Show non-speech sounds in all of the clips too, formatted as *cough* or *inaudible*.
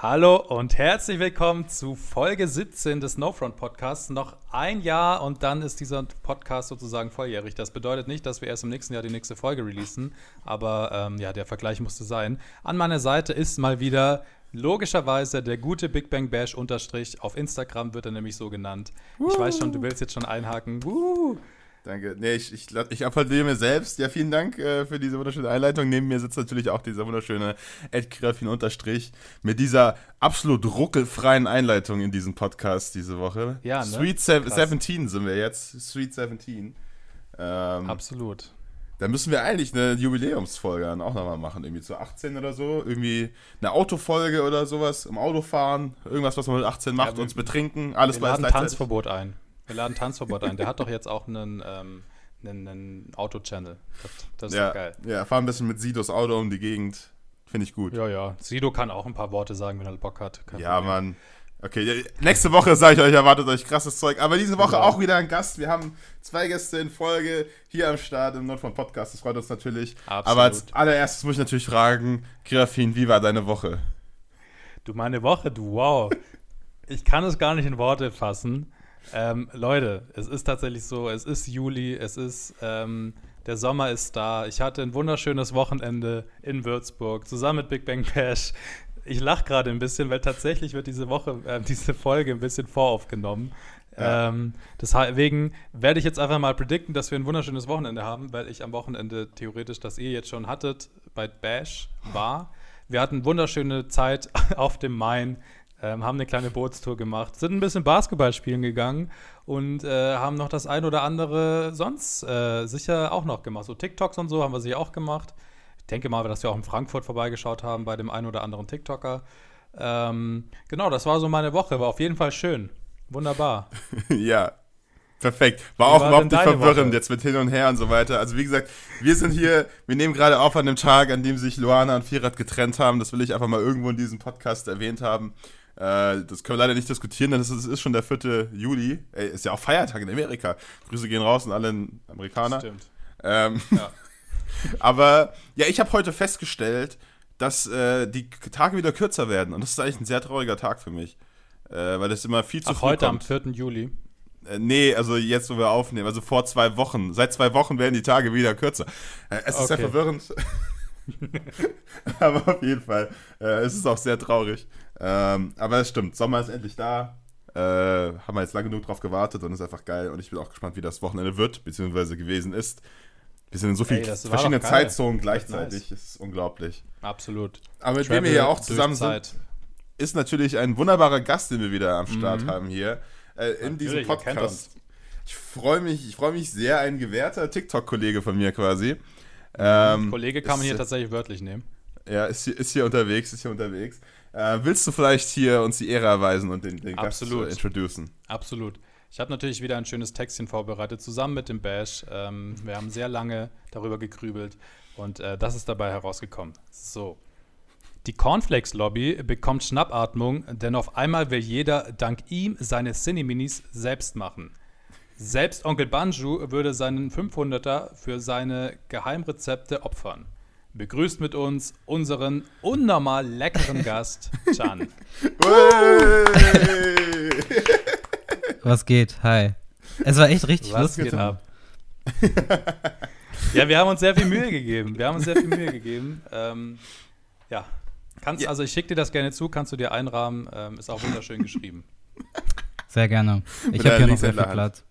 Hallo und herzlich willkommen zu Folge 17 des No Front Podcasts. Noch ein Jahr und dann ist dieser Podcast sozusagen volljährig. Das bedeutet nicht, dass wir erst im nächsten Jahr die nächste Folge releasen, aber ähm, ja, der Vergleich musste sein. An meiner Seite ist mal wieder logischerweise der gute Big Bang Bash Unterstrich. Auf Instagram wird er nämlich so genannt. Ich weiß schon, du willst jetzt schon einhaken. Woo. Danke. Nee, ich, ich, ich applaudiere mir selbst. Ja, vielen Dank äh, für diese wunderschöne Einleitung. Neben mir sitzt natürlich auch dieser wunderschöne Ed Grafin Unterstrich mit dieser absolut ruckelfreien Einleitung in diesen Podcast diese Woche. Ja, ne? Sweet Se Krass. 17 sind wir jetzt. Sweet 17. Ähm, Absolut. Da müssen wir eigentlich eine Jubiläumsfolge dann auch nochmal machen, irgendwie zu 18 oder so. Irgendwie eine Autofolge oder sowas, im Autofahren, irgendwas, was man mit 18 macht, ja, uns betrinken, alles wir laden Tanzverbot ein. Wir laden Tanzverbot ein. Der hat doch jetzt auch einen, ähm, einen, einen Auto-Channel. Das, das, ist ja, geil. Ja, fahr ein bisschen mit Sidos Auto um die Gegend. Finde ich gut. Ja, ja. Sido kann auch ein paar Worte sagen, wenn er Bock hat. Kein ja, Problem. Mann. Okay, nächste Woche sage ich euch, erwartet euch krasses Zeug. Aber diese Woche genau. auch wieder ein Gast. Wir haben zwei Gäste in Folge hier am Start im Nordfront Podcast. Das freut uns natürlich. Absolut. Aber als allererstes muss ich natürlich fragen, Grafin, wie war deine Woche? Du, meine Woche, du, wow. ich kann es gar nicht in Worte fassen. Ähm, Leute, es ist tatsächlich so, es ist Juli, es ist, ähm, der Sommer ist da. Ich hatte ein wunderschönes Wochenende in Würzburg zusammen mit Big Bang Bash. Ich lache gerade ein bisschen, weil tatsächlich wird diese Woche, äh, diese Folge ein bisschen voraufgenommen. Ja. Ähm, deswegen werde ich jetzt einfach mal predikten, dass wir ein wunderschönes Wochenende haben, weil ich am Wochenende theoretisch, das ihr jetzt schon hattet, bei Bash war. Wir hatten wunderschöne Zeit *laughs* auf dem Main ähm, haben eine kleine Bootstour gemacht, sind ein bisschen Basketball spielen gegangen und äh, haben noch das ein oder andere sonst äh, sicher auch noch gemacht. So TikToks und so haben wir sie auch gemacht. Ich denke mal, dass wir auch in Frankfurt vorbeigeschaut haben bei dem einen oder anderen TikToker. Ähm, genau, das war so meine Woche. War auf jeden Fall schön. Wunderbar. *laughs* ja, Perfekt. War auch war überhaupt nicht verwirrend Woche? jetzt mit hin und her und so weiter. Also wie gesagt, wir sind hier, wir nehmen gerade auf an dem Tag, an dem sich Luana und Firat getrennt haben. Das will ich einfach mal irgendwo in diesem Podcast erwähnt haben. Äh, das können wir leider nicht diskutieren, denn es ist schon der 4. Juli. Ey, ist ja auch Feiertag in Amerika. Grüße gehen raus an alle Amerikaner. Stimmt. Ähm, ja. *laughs* aber ja, ich habe heute festgestellt, dass äh, die Tage wieder kürzer werden. Und das ist eigentlich ein sehr trauriger Tag für mich. Äh, weil das immer viel zu Ach, früh heute kommt. am 4. Juli? Äh, nee, also jetzt, wo wir aufnehmen. Also vor zwei Wochen. Seit zwei Wochen werden die Tage wieder kürzer. Äh, es ist okay. sehr verwirrend. *laughs* aber auf jeden Fall. Äh, es ist auch sehr traurig. Ähm, aber es stimmt, Sommer ist endlich da. Äh, haben wir jetzt lange genug drauf gewartet und ist einfach geil. Und ich bin auch gespannt, wie das Wochenende wird, beziehungsweise gewesen ist. Wir sind in so vielen verschiedenen Zeitzonen gleichzeitig. Nice. ist unglaublich. Absolut. Aber mit wem wir hier auch zusammen sind, ist natürlich ein wunderbarer Gast, den wir wieder am Start mhm. haben hier. Äh, in diesem Podcast. Ich freue mich, ich mich sehr, ein gewährter TikTok-Kollege von mir quasi. Ähm, Kollege kann man hier tatsächlich wörtlich nehmen. Ja, ist hier, ist hier unterwegs, ist hier unterwegs. Äh, willst du vielleicht hier uns die Ehre erweisen und den, den Gast äh, introducen? Absolut. Ich habe natürlich wieder ein schönes Textchen vorbereitet, zusammen mit dem Bash. Ähm, wir haben sehr lange darüber gegrübelt und äh, das ist dabei herausgekommen. So. Die Cornflakes-Lobby bekommt Schnappatmung, denn auf einmal will jeder dank ihm seine Cineminis selbst machen. Selbst Onkel Banju würde seinen 500er für seine Geheimrezepte opfern. Begrüßt mit uns unseren unnormal leckeren Gast, *laughs* Chan. Was geht? Hi. Es war echt richtig Was lustig. Geht ab? ja, wir haben uns sehr viel Mühe gegeben. Wir haben uns sehr viel Mühe gegeben. Ähm, ja. Kannst, ja. Also ich schicke dir das gerne zu, kannst du dir einrahmen. Ähm, ist auch wunderschön geschrieben. Sehr gerne. Ich habe hier noch sehr viel Platz.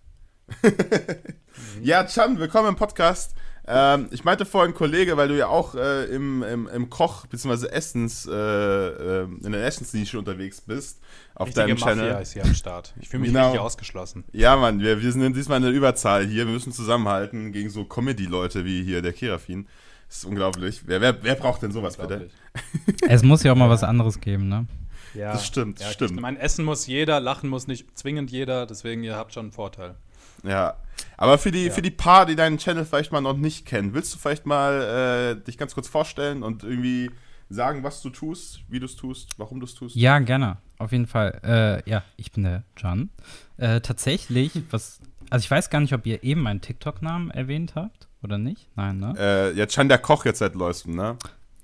*laughs* ja, Chan, willkommen im Podcast. Ähm, ich meinte vorhin Kollege, weil du ja auch äh, im, im, im, Koch- bzw. Essens, äh, äh, in der Essensnische unterwegs bist. Auf Richtige deinem Channel. Mafia ist hier am Start. Ich fühle mich genau. richtig ausgeschlossen. Ja, Mann, wir, wir sind diesmal in der Überzahl hier. Wir müssen zusammenhalten gegen so Comedy-Leute wie hier der Kirafin. Das ist unglaublich. Wer, wer, wer braucht denn sowas bitte? *laughs* Es muss ja auch mal was anderes geben, ne? Ja, das stimmt, ja, stimmt. Ich meine, essen muss jeder, lachen muss nicht zwingend jeder, deswegen ihr habt schon einen Vorteil. Ja. Aber für die, ja. für die paar, die deinen Channel vielleicht mal noch nicht kennen, willst du vielleicht mal äh, dich ganz kurz vorstellen und irgendwie sagen, was du tust, wie du es tust, warum du es tust? Ja, gerne. Auf jeden Fall. Äh, ja, ich bin der John. Äh, tatsächlich, was. Also ich weiß gar nicht, ob ihr eben meinen TikTok-Namen erwähnt habt oder nicht. Nein, ne? Äh, ja, Chan der Koch jetzt seit neuestem, ne?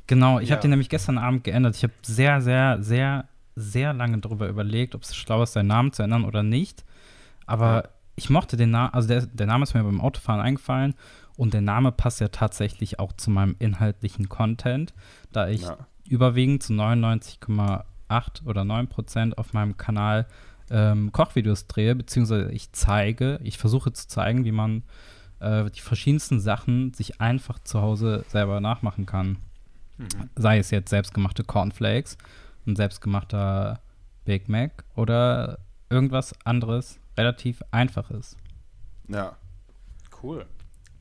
Genau, ich ja. habe den nämlich gestern Abend geändert. Ich habe sehr, sehr, sehr sehr lange darüber überlegt, ob es schlau ist, seinen Namen zu ändern oder nicht. Aber ja. Ich mochte den Namen, also der, der Name ist mir beim Autofahren eingefallen und der Name passt ja tatsächlich auch zu meinem inhaltlichen Content, da ich ja. überwiegend zu 99,8 oder 9 Prozent auf meinem Kanal ähm, Kochvideos drehe, beziehungsweise ich zeige, ich versuche zu zeigen, wie man äh, die verschiedensten Sachen sich einfach zu Hause selber nachmachen kann. Mhm. Sei es jetzt selbstgemachte Cornflakes, ein selbstgemachter Big Mac oder irgendwas anderes relativ einfaches. Ja. Cool.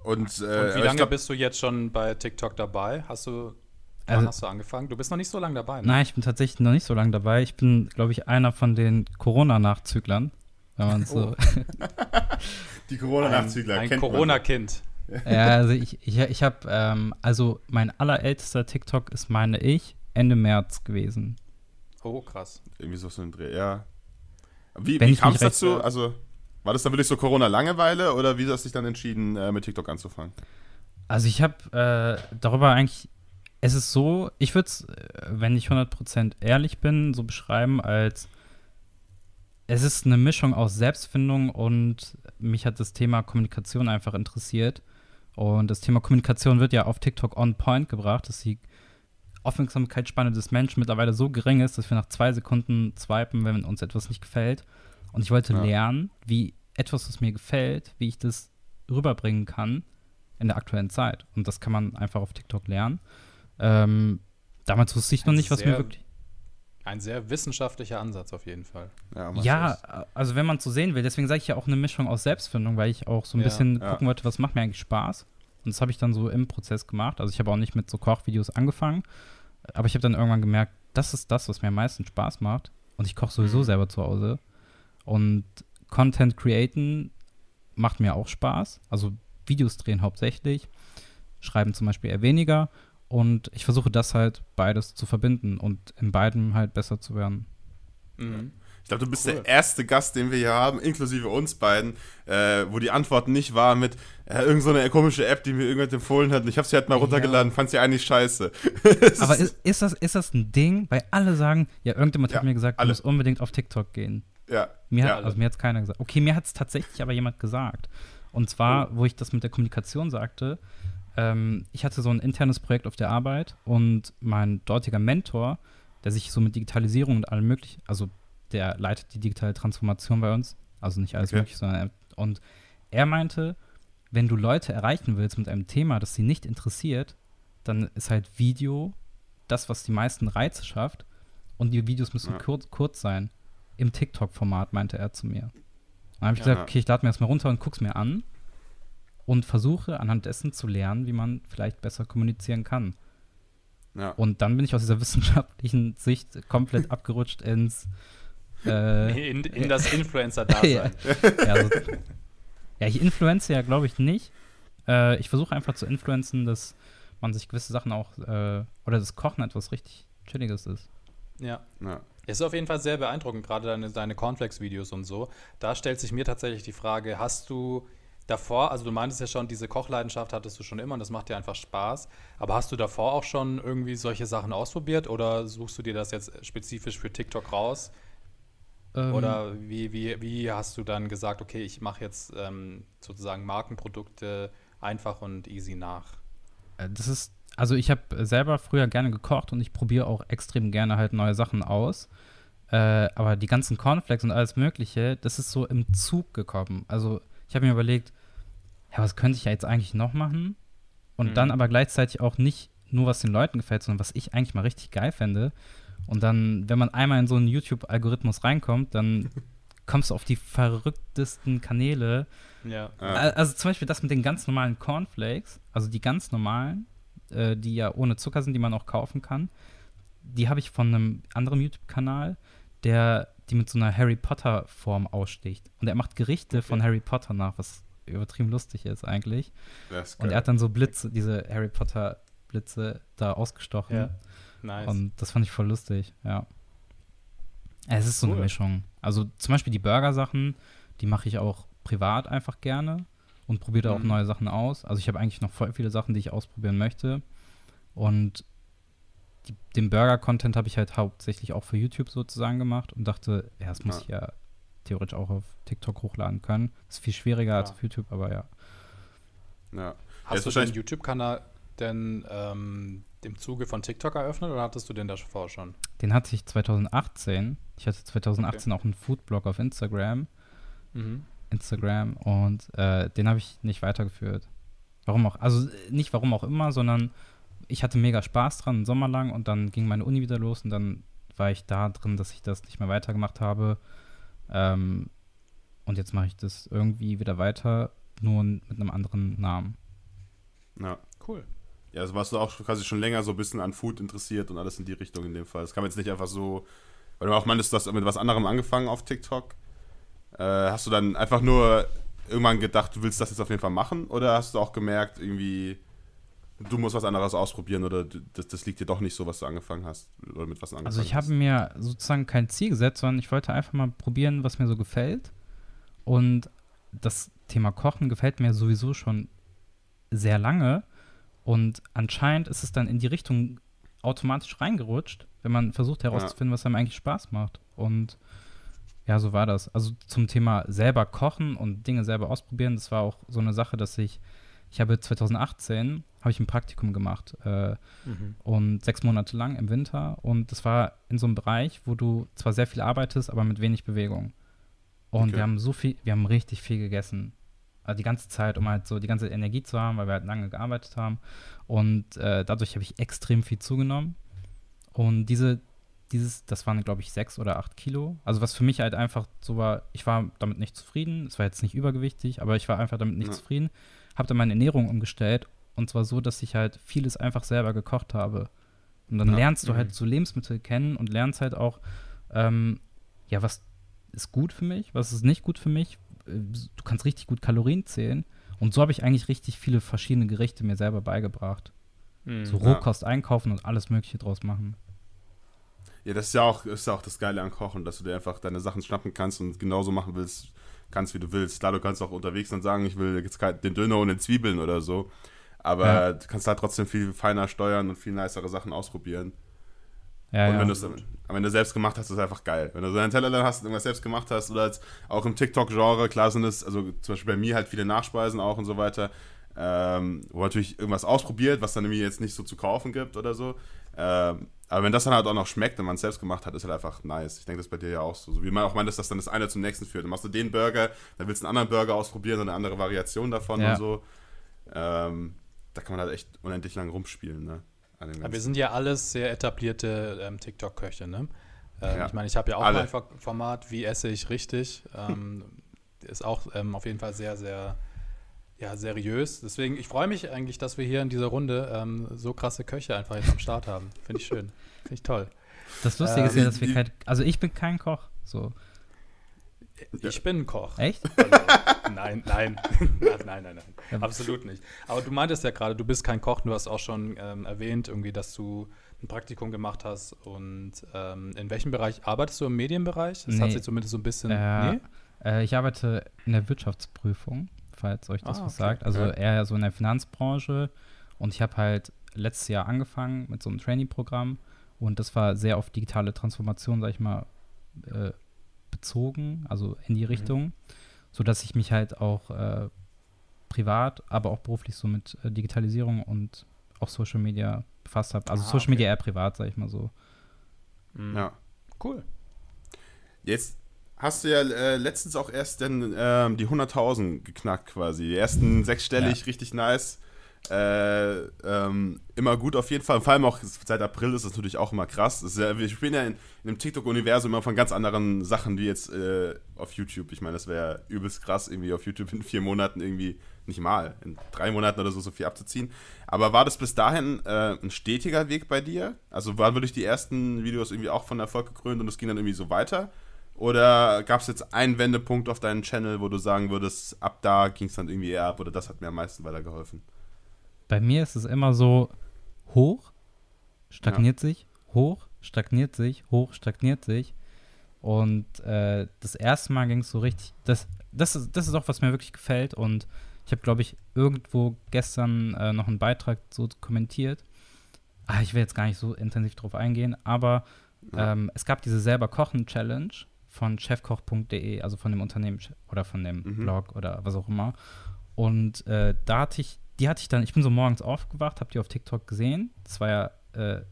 Und, äh, Und wie lange glaub, bist du jetzt schon bei TikTok dabei? Hast du Wann also, hast du angefangen? Du bist noch nicht so lange dabei. Ne? Nein, ich bin tatsächlich noch nicht so lange dabei. Ich bin, glaube ich, einer von den Corona-Nachzüglern. Wenn man so. Oh. *laughs* Die Corona-Nachzügler. Ein, ein Corona-Kind. Ja, also ich, ich, ich habe, ähm, also mein allerältester TikTok ist, meine ich, Ende März gewesen. Oh, krass. Irgendwie so ein Dreh, ja. Wie, wie kam es dazu? Also, war das dann wirklich so Corona-Langeweile oder wie hast du dich dann entschieden, äh, mit TikTok anzufangen? Also ich habe äh, darüber eigentlich es ist so, ich würde es, äh, wenn ich 100% ehrlich bin, so beschreiben als es ist eine Mischung aus Selbstfindung und mich hat das Thema Kommunikation einfach interessiert. Und das Thema Kommunikation wird ja auf TikTok on point gebracht, dass die Aufmerksamkeitsspanne des Menschen mittlerweile so gering ist, dass wir nach zwei Sekunden swipen, wenn uns etwas nicht gefällt. Und ich wollte ja. lernen, wie etwas, was mir gefällt, wie ich das rüberbringen kann in der aktuellen Zeit. Und das kann man einfach auf TikTok lernen. Ähm, damals wusste ich noch nicht, was sehr, mir wirklich. Ein sehr wissenschaftlicher Ansatz auf jeden Fall. Ja, ja also wenn man es so sehen will, deswegen sage ich ja auch eine Mischung aus Selbstfindung, weil ich auch so ein ja, bisschen ja. gucken wollte, was macht mir eigentlich Spaß. Und das habe ich dann so im Prozess gemacht. Also ich habe auch nicht mit so Kochvideos angefangen, aber ich habe dann irgendwann gemerkt, das ist das, was mir am meisten Spaß macht. Und ich koche sowieso mhm. selber zu Hause. Und Content createn macht mir auch Spaß. Also Videos drehen hauptsächlich, schreiben zum Beispiel eher weniger. Und ich versuche das halt beides zu verbinden und in beiden halt besser zu werden. Mhm. Ich glaube, du bist cool. der erste Gast, den wir hier haben, inklusive uns beiden, äh, wo die Antwort nicht war mit äh, irgendeine so komische App, die mir irgendjemand empfohlen hat. Und ich habe sie halt mal runtergeladen, ja. fand sie eigentlich scheiße. *laughs* Aber *laughs* ist, ist, das, ist das ein Ding? Weil alle sagen, ja, irgendjemand ja, hat mir gesagt, alle. du musst unbedingt auf TikTok gehen. Ja. Mir ja, hat, also mir hat es keiner gesagt. Okay, mir hat es tatsächlich aber jemand gesagt. Und zwar, oh. wo ich das mit der Kommunikation sagte, ähm, ich hatte so ein internes Projekt auf der Arbeit und mein dortiger Mentor, der sich so mit Digitalisierung und allem möglichen, also der leitet die digitale Transformation bei uns, also nicht alles okay. mögliche, sondern er, und er meinte, wenn du Leute erreichen willst mit einem Thema, das sie nicht interessiert, dann ist halt Video das, was die meisten Reize schafft und die Videos müssen ja. kurz, kurz sein. Im TikTok-Format, meinte er zu mir. Dann habe ich ja, gesagt, okay, ich lade mir das mal runter und guck's mir an und versuche anhand dessen zu lernen, wie man vielleicht besser kommunizieren kann. Ja. Und dann bin ich aus dieser *laughs* wissenschaftlichen Sicht komplett *laughs* abgerutscht ins äh, in, in, das Influencer-Dasein. *laughs* ja. Ja, also, ja, ich influenze ja, glaube ich, nicht. Äh, ich versuche einfach zu influenzen, dass man sich gewisse Sachen auch äh, oder das Kochen etwas richtig Chilliges ist. Ja. ja. Es ist auf jeden Fall sehr beeindruckend, gerade deine, deine Cornflakes-Videos und so. Da stellt sich mir tatsächlich die Frage: Hast du davor, also du meintest ja schon, diese Kochleidenschaft hattest du schon immer und das macht dir einfach Spaß. Aber hast du davor auch schon irgendwie solche Sachen ausprobiert oder suchst du dir das jetzt spezifisch für TikTok raus? Ähm, oder wie, wie, wie hast du dann gesagt, okay, ich mache jetzt ähm, sozusagen Markenprodukte einfach und easy nach? Äh, das ist, also ich habe selber früher gerne gekocht und ich probiere auch extrem gerne halt neue Sachen aus. Äh, aber die ganzen Cornflakes und alles Mögliche, das ist so im Zug gekommen. Also ich habe mir überlegt, ja, was könnte ich ja jetzt eigentlich noch machen? Und mhm. dann aber gleichzeitig auch nicht nur, was den Leuten gefällt, sondern was ich eigentlich mal richtig geil fände. Und dann, wenn man einmal in so einen YouTube-Algorithmus reinkommt, dann *laughs* kommst du auf die verrücktesten Kanäle. Ja. Also zum Beispiel das mit den ganz normalen Cornflakes, also die ganz normalen, äh, die ja ohne Zucker sind, die man auch kaufen kann. Die habe ich von einem anderen YouTube-Kanal, der die mit so einer Harry Potter-Form aussticht. Und er macht Gerichte okay. von Harry Potter nach, was übertrieben lustig ist eigentlich. Ist und er hat dann so Blitze, diese Harry Potter-Blitze da ausgestochen. Ja. Nice. Und das fand ich voll lustig, ja. Es ist so cool. eine Mischung. Also zum Beispiel die Burger-Sachen, die mache ich auch privat einfach gerne und probiere da mhm. auch neue Sachen aus. Also ich habe eigentlich noch voll viele Sachen, die ich ausprobieren möchte. Und die, den Burger-Content habe ich halt hauptsächlich auch für YouTube sozusagen gemacht und dachte, ja, das muss ja. ich ja theoretisch auch auf TikTok hochladen können. Das ist viel schwieriger ja. als auf YouTube, aber ja. Ja. Hast du den YouTube-Kanal denn ähm, im Zuge von TikTok eröffnet oder hattest du den da vorher schon? Den hatte ich 2018. Ich hatte 2018 okay. auch einen Foodblog auf Instagram. Mhm. Instagram und äh, den habe ich nicht weitergeführt. Warum auch, also nicht warum auch immer, sondern ich hatte mega Spaß dran, einen Sommer lang und dann ging meine Uni wieder los und dann war ich da drin, dass ich das nicht mehr weitergemacht habe. Ähm, und jetzt mache ich das irgendwie wieder weiter, nur mit einem anderen Namen. Ja, cool. Ja, also warst du auch quasi schon länger so ein bisschen an Food interessiert und alles in die Richtung in dem Fall. Das kam jetzt nicht einfach so, weil du auch meintest, du hast mit was anderem angefangen auf TikTok. Äh, hast du dann einfach nur irgendwann gedacht, du willst das jetzt auf jeden Fall machen? Oder hast du auch gemerkt, irgendwie, du musst was anderes ausprobieren oder das, das liegt dir doch nicht so, was du angefangen hast oder mit was angefangen Also ich habe mir sozusagen kein Ziel gesetzt, sondern ich wollte einfach mal probieren, was mir so gefällt. Und das Thema Kochen gefällt mir sowieso schon sehr lange. Und anscheinend ist es dann in die Richtung automatisch reingerutscht, wenn man versucht herauszufinden, ja. was einem eigentlich Spaß macht. Und ja, so war das. Also zum Thema selber kochen und Dinge selber ausprobieren, das war auch so eine Sache, dass ich, ich habe 2018, habe ich ein Praktikum gemacht äh, mhm. und sechs Monate lang im Winter und das war in so einem Bereich, wo du zwar sehr viel arbeitest, aber mit wenig Bewegung. Und okay. wir haben so viel, wir haben richtig viel gegessen also die ganze Zeit, um halt so die ganze Energie zu haben, weil wir halt lange gearbeitet haben. Und äh, dadurch habe ich extrem viel zugenommen. Und diese, dieses, das waren, glaube ich, sechs oder acht Kilo. Also was für mich halt einfach so war, ich war damit nicht zufrieden. Es war jetzt nicht übergewichtig, aber ich war einfach damit nicht ja. zufrieden. Habe dann meine Ernährung umgestellt. Und zwar so, dass ich halt vieles einfach selber gekocht habe. Und dann ja. lernst du halt mhm. so Lebensmittel kennen und lernst halt auch, ähm, ja, was ist gut für mich, was ist nicht gut für mich, du kannst richtig gut Kalorien zählen. Und so habe ich eigentlich richtig viele verschiedene Gerichte mir selber beigebracht. Mhm. So Rohkost ja. einkaufen und alles Mögliche draus machen. Ja, das ist ja auch, ist ja auch das Geile an Kochen, dass du dir einfach deine Sachen schnappen kannst und genauso machen willst, kannst, wie du willst. Klar, du kannst auch unterwegs dann sagen, ich will jetzt den Döner ohne Zwiebeln oder so. Aber ja. du kannst da trotzdem viel feiner steuern und viel nicere Sachen ausprobieren. Ja, und wenn du es wenn du selbst gemacht hast, ist es einfach geil. Wenn du so einen Teller dann hast und irgendwas selbst gemacht hast oder auch im TikTok-Genre, klar sind es, also zum Beispiel bei mir halt viele Nachspeisen auch und so weiter, ähm, wo natürlich irgendwas ausprobiert, was dann irgendwie jetzt nicht so zu kaufen gibt oder so. Ähm, aber wenn das dann halt auch noch schmeckt und man es selbst gemacht hat, ist halt einfach nice. Ich denke, das ist bei dir ja auch so. so wie man auch meint, dass das dann das eine zum nächsten führt. Dann machst du den Burger, dann willst du einen anderen Burger ausprobieren, so eine andere Variation davon ja. und so. Ähm, da kann man halt echt unendlich lang rumspielen, ne? Aber wir sind ja alles sehr etablierte ähm, TikTok-Köche, ne? Ähm, ja. Ich meine, ich habe ja auch Alle. mein Format, wie esse ich richtig. Ähm, *laughs* ist auch ähm, auf jeden Fall sehr, sehr ja, seriös. Deswegen, ich freue mich eigentlich, dass wir hier in dieser Runde ähm, so krasse Köche einfach jetzt am Start haben. Finde ich schön. Finde ich toll. Das Lustige ist ja, dass wir kein, also ich bin kein Koch, so. Ich bin ein Koch. Echt? Also, nein, nein. *laughs* nein, nein, nein, nein. Absolut nicht. Aber du meintest ja gerade, du bist kein Koch. Du hast auch schon ähm, erwähnt, irgendwie, dass du ein Praktikum gemacht hast. Und ähm, in welchem Bereich arbeitest du im Medienbereich? Das nee. hat sich zumindest so ein bisschen. Äh, nee? äh, ich arbeite in der Wirtschaftsprüfung, falls euch das ah, was okay. sagt. Also ja. eher so in der Finanzbranche. Und ich habe halt letztes Jahr angefangen mit so einem Trainee-Programm. Und das war sehr auf digitale Transformation, sag ich mal, äh, bezogen, also in die mhm. Richtung, mhm. sodass ich mich halt auch äh, privat, aber auch beruflich so mit äh, Digitalisierung und auch Social Media befasst habe. Also ah, Social okay. Media eher privat, sag ich mal so. Mhm. Ja. Cool. Jetzt hast du ja äh, letztens auch erst dann ähm, die 100.000 geknackt quasi. Die ersten sechsstellig, ja. richtig nice. Äh, ähm, immer gut auf jeden Fall. Vor allem auch seit April ist das natürlich auch immer krass. Ja, wir spielen ja in, in dem TikTok-Universum immer von ganz anderen Sachen wie jetzt äh, auf YouTube. Ich meine, das wäre übelst krass, irgendwie auf YouTube in vier Monaten irgendwie, nicht mal, in drei Monaten oder so, so viel abzuziehen. Aber war das bis dahin äh, ein stetiger Weg bei dir? Also waren wirklich die ersten Videos irgendwie auch von Erfolg gekrönt und es ging dann irgendwie so weiter? Oder gab es jetzt einen Wendepunkt auf deinen Channel, wo du sagen würdest, ab da ging es dann irgendwie eher ab oder das hat mir am meisten weitergeholfen? Bei mir ist es immer so hoch, stagniert ja. sich, hoch, stagniert sich, hoch, stagniert sich. Und äh, das erste Mal ging es so richtig, das, das, ist, das ist auch, was mir wirklich gefällt. Und ich habe, glaube ich, irgendwo gestern äh, noch einen Beitrag so kommentiert. ah, ich will jetzt gar nicht so intensiv drauf eingehen, aber ähm, es gab diese selber Kochen-Challenge von chefkoch.de, also von dem Unternehmen oder von dem mhm. Blog oder was auch immer. Und äh, da hatte ich, die hatte ich dann, ich bin so morgens aufgewacht, hab die auf TikTok gesehen. Das war ja äh,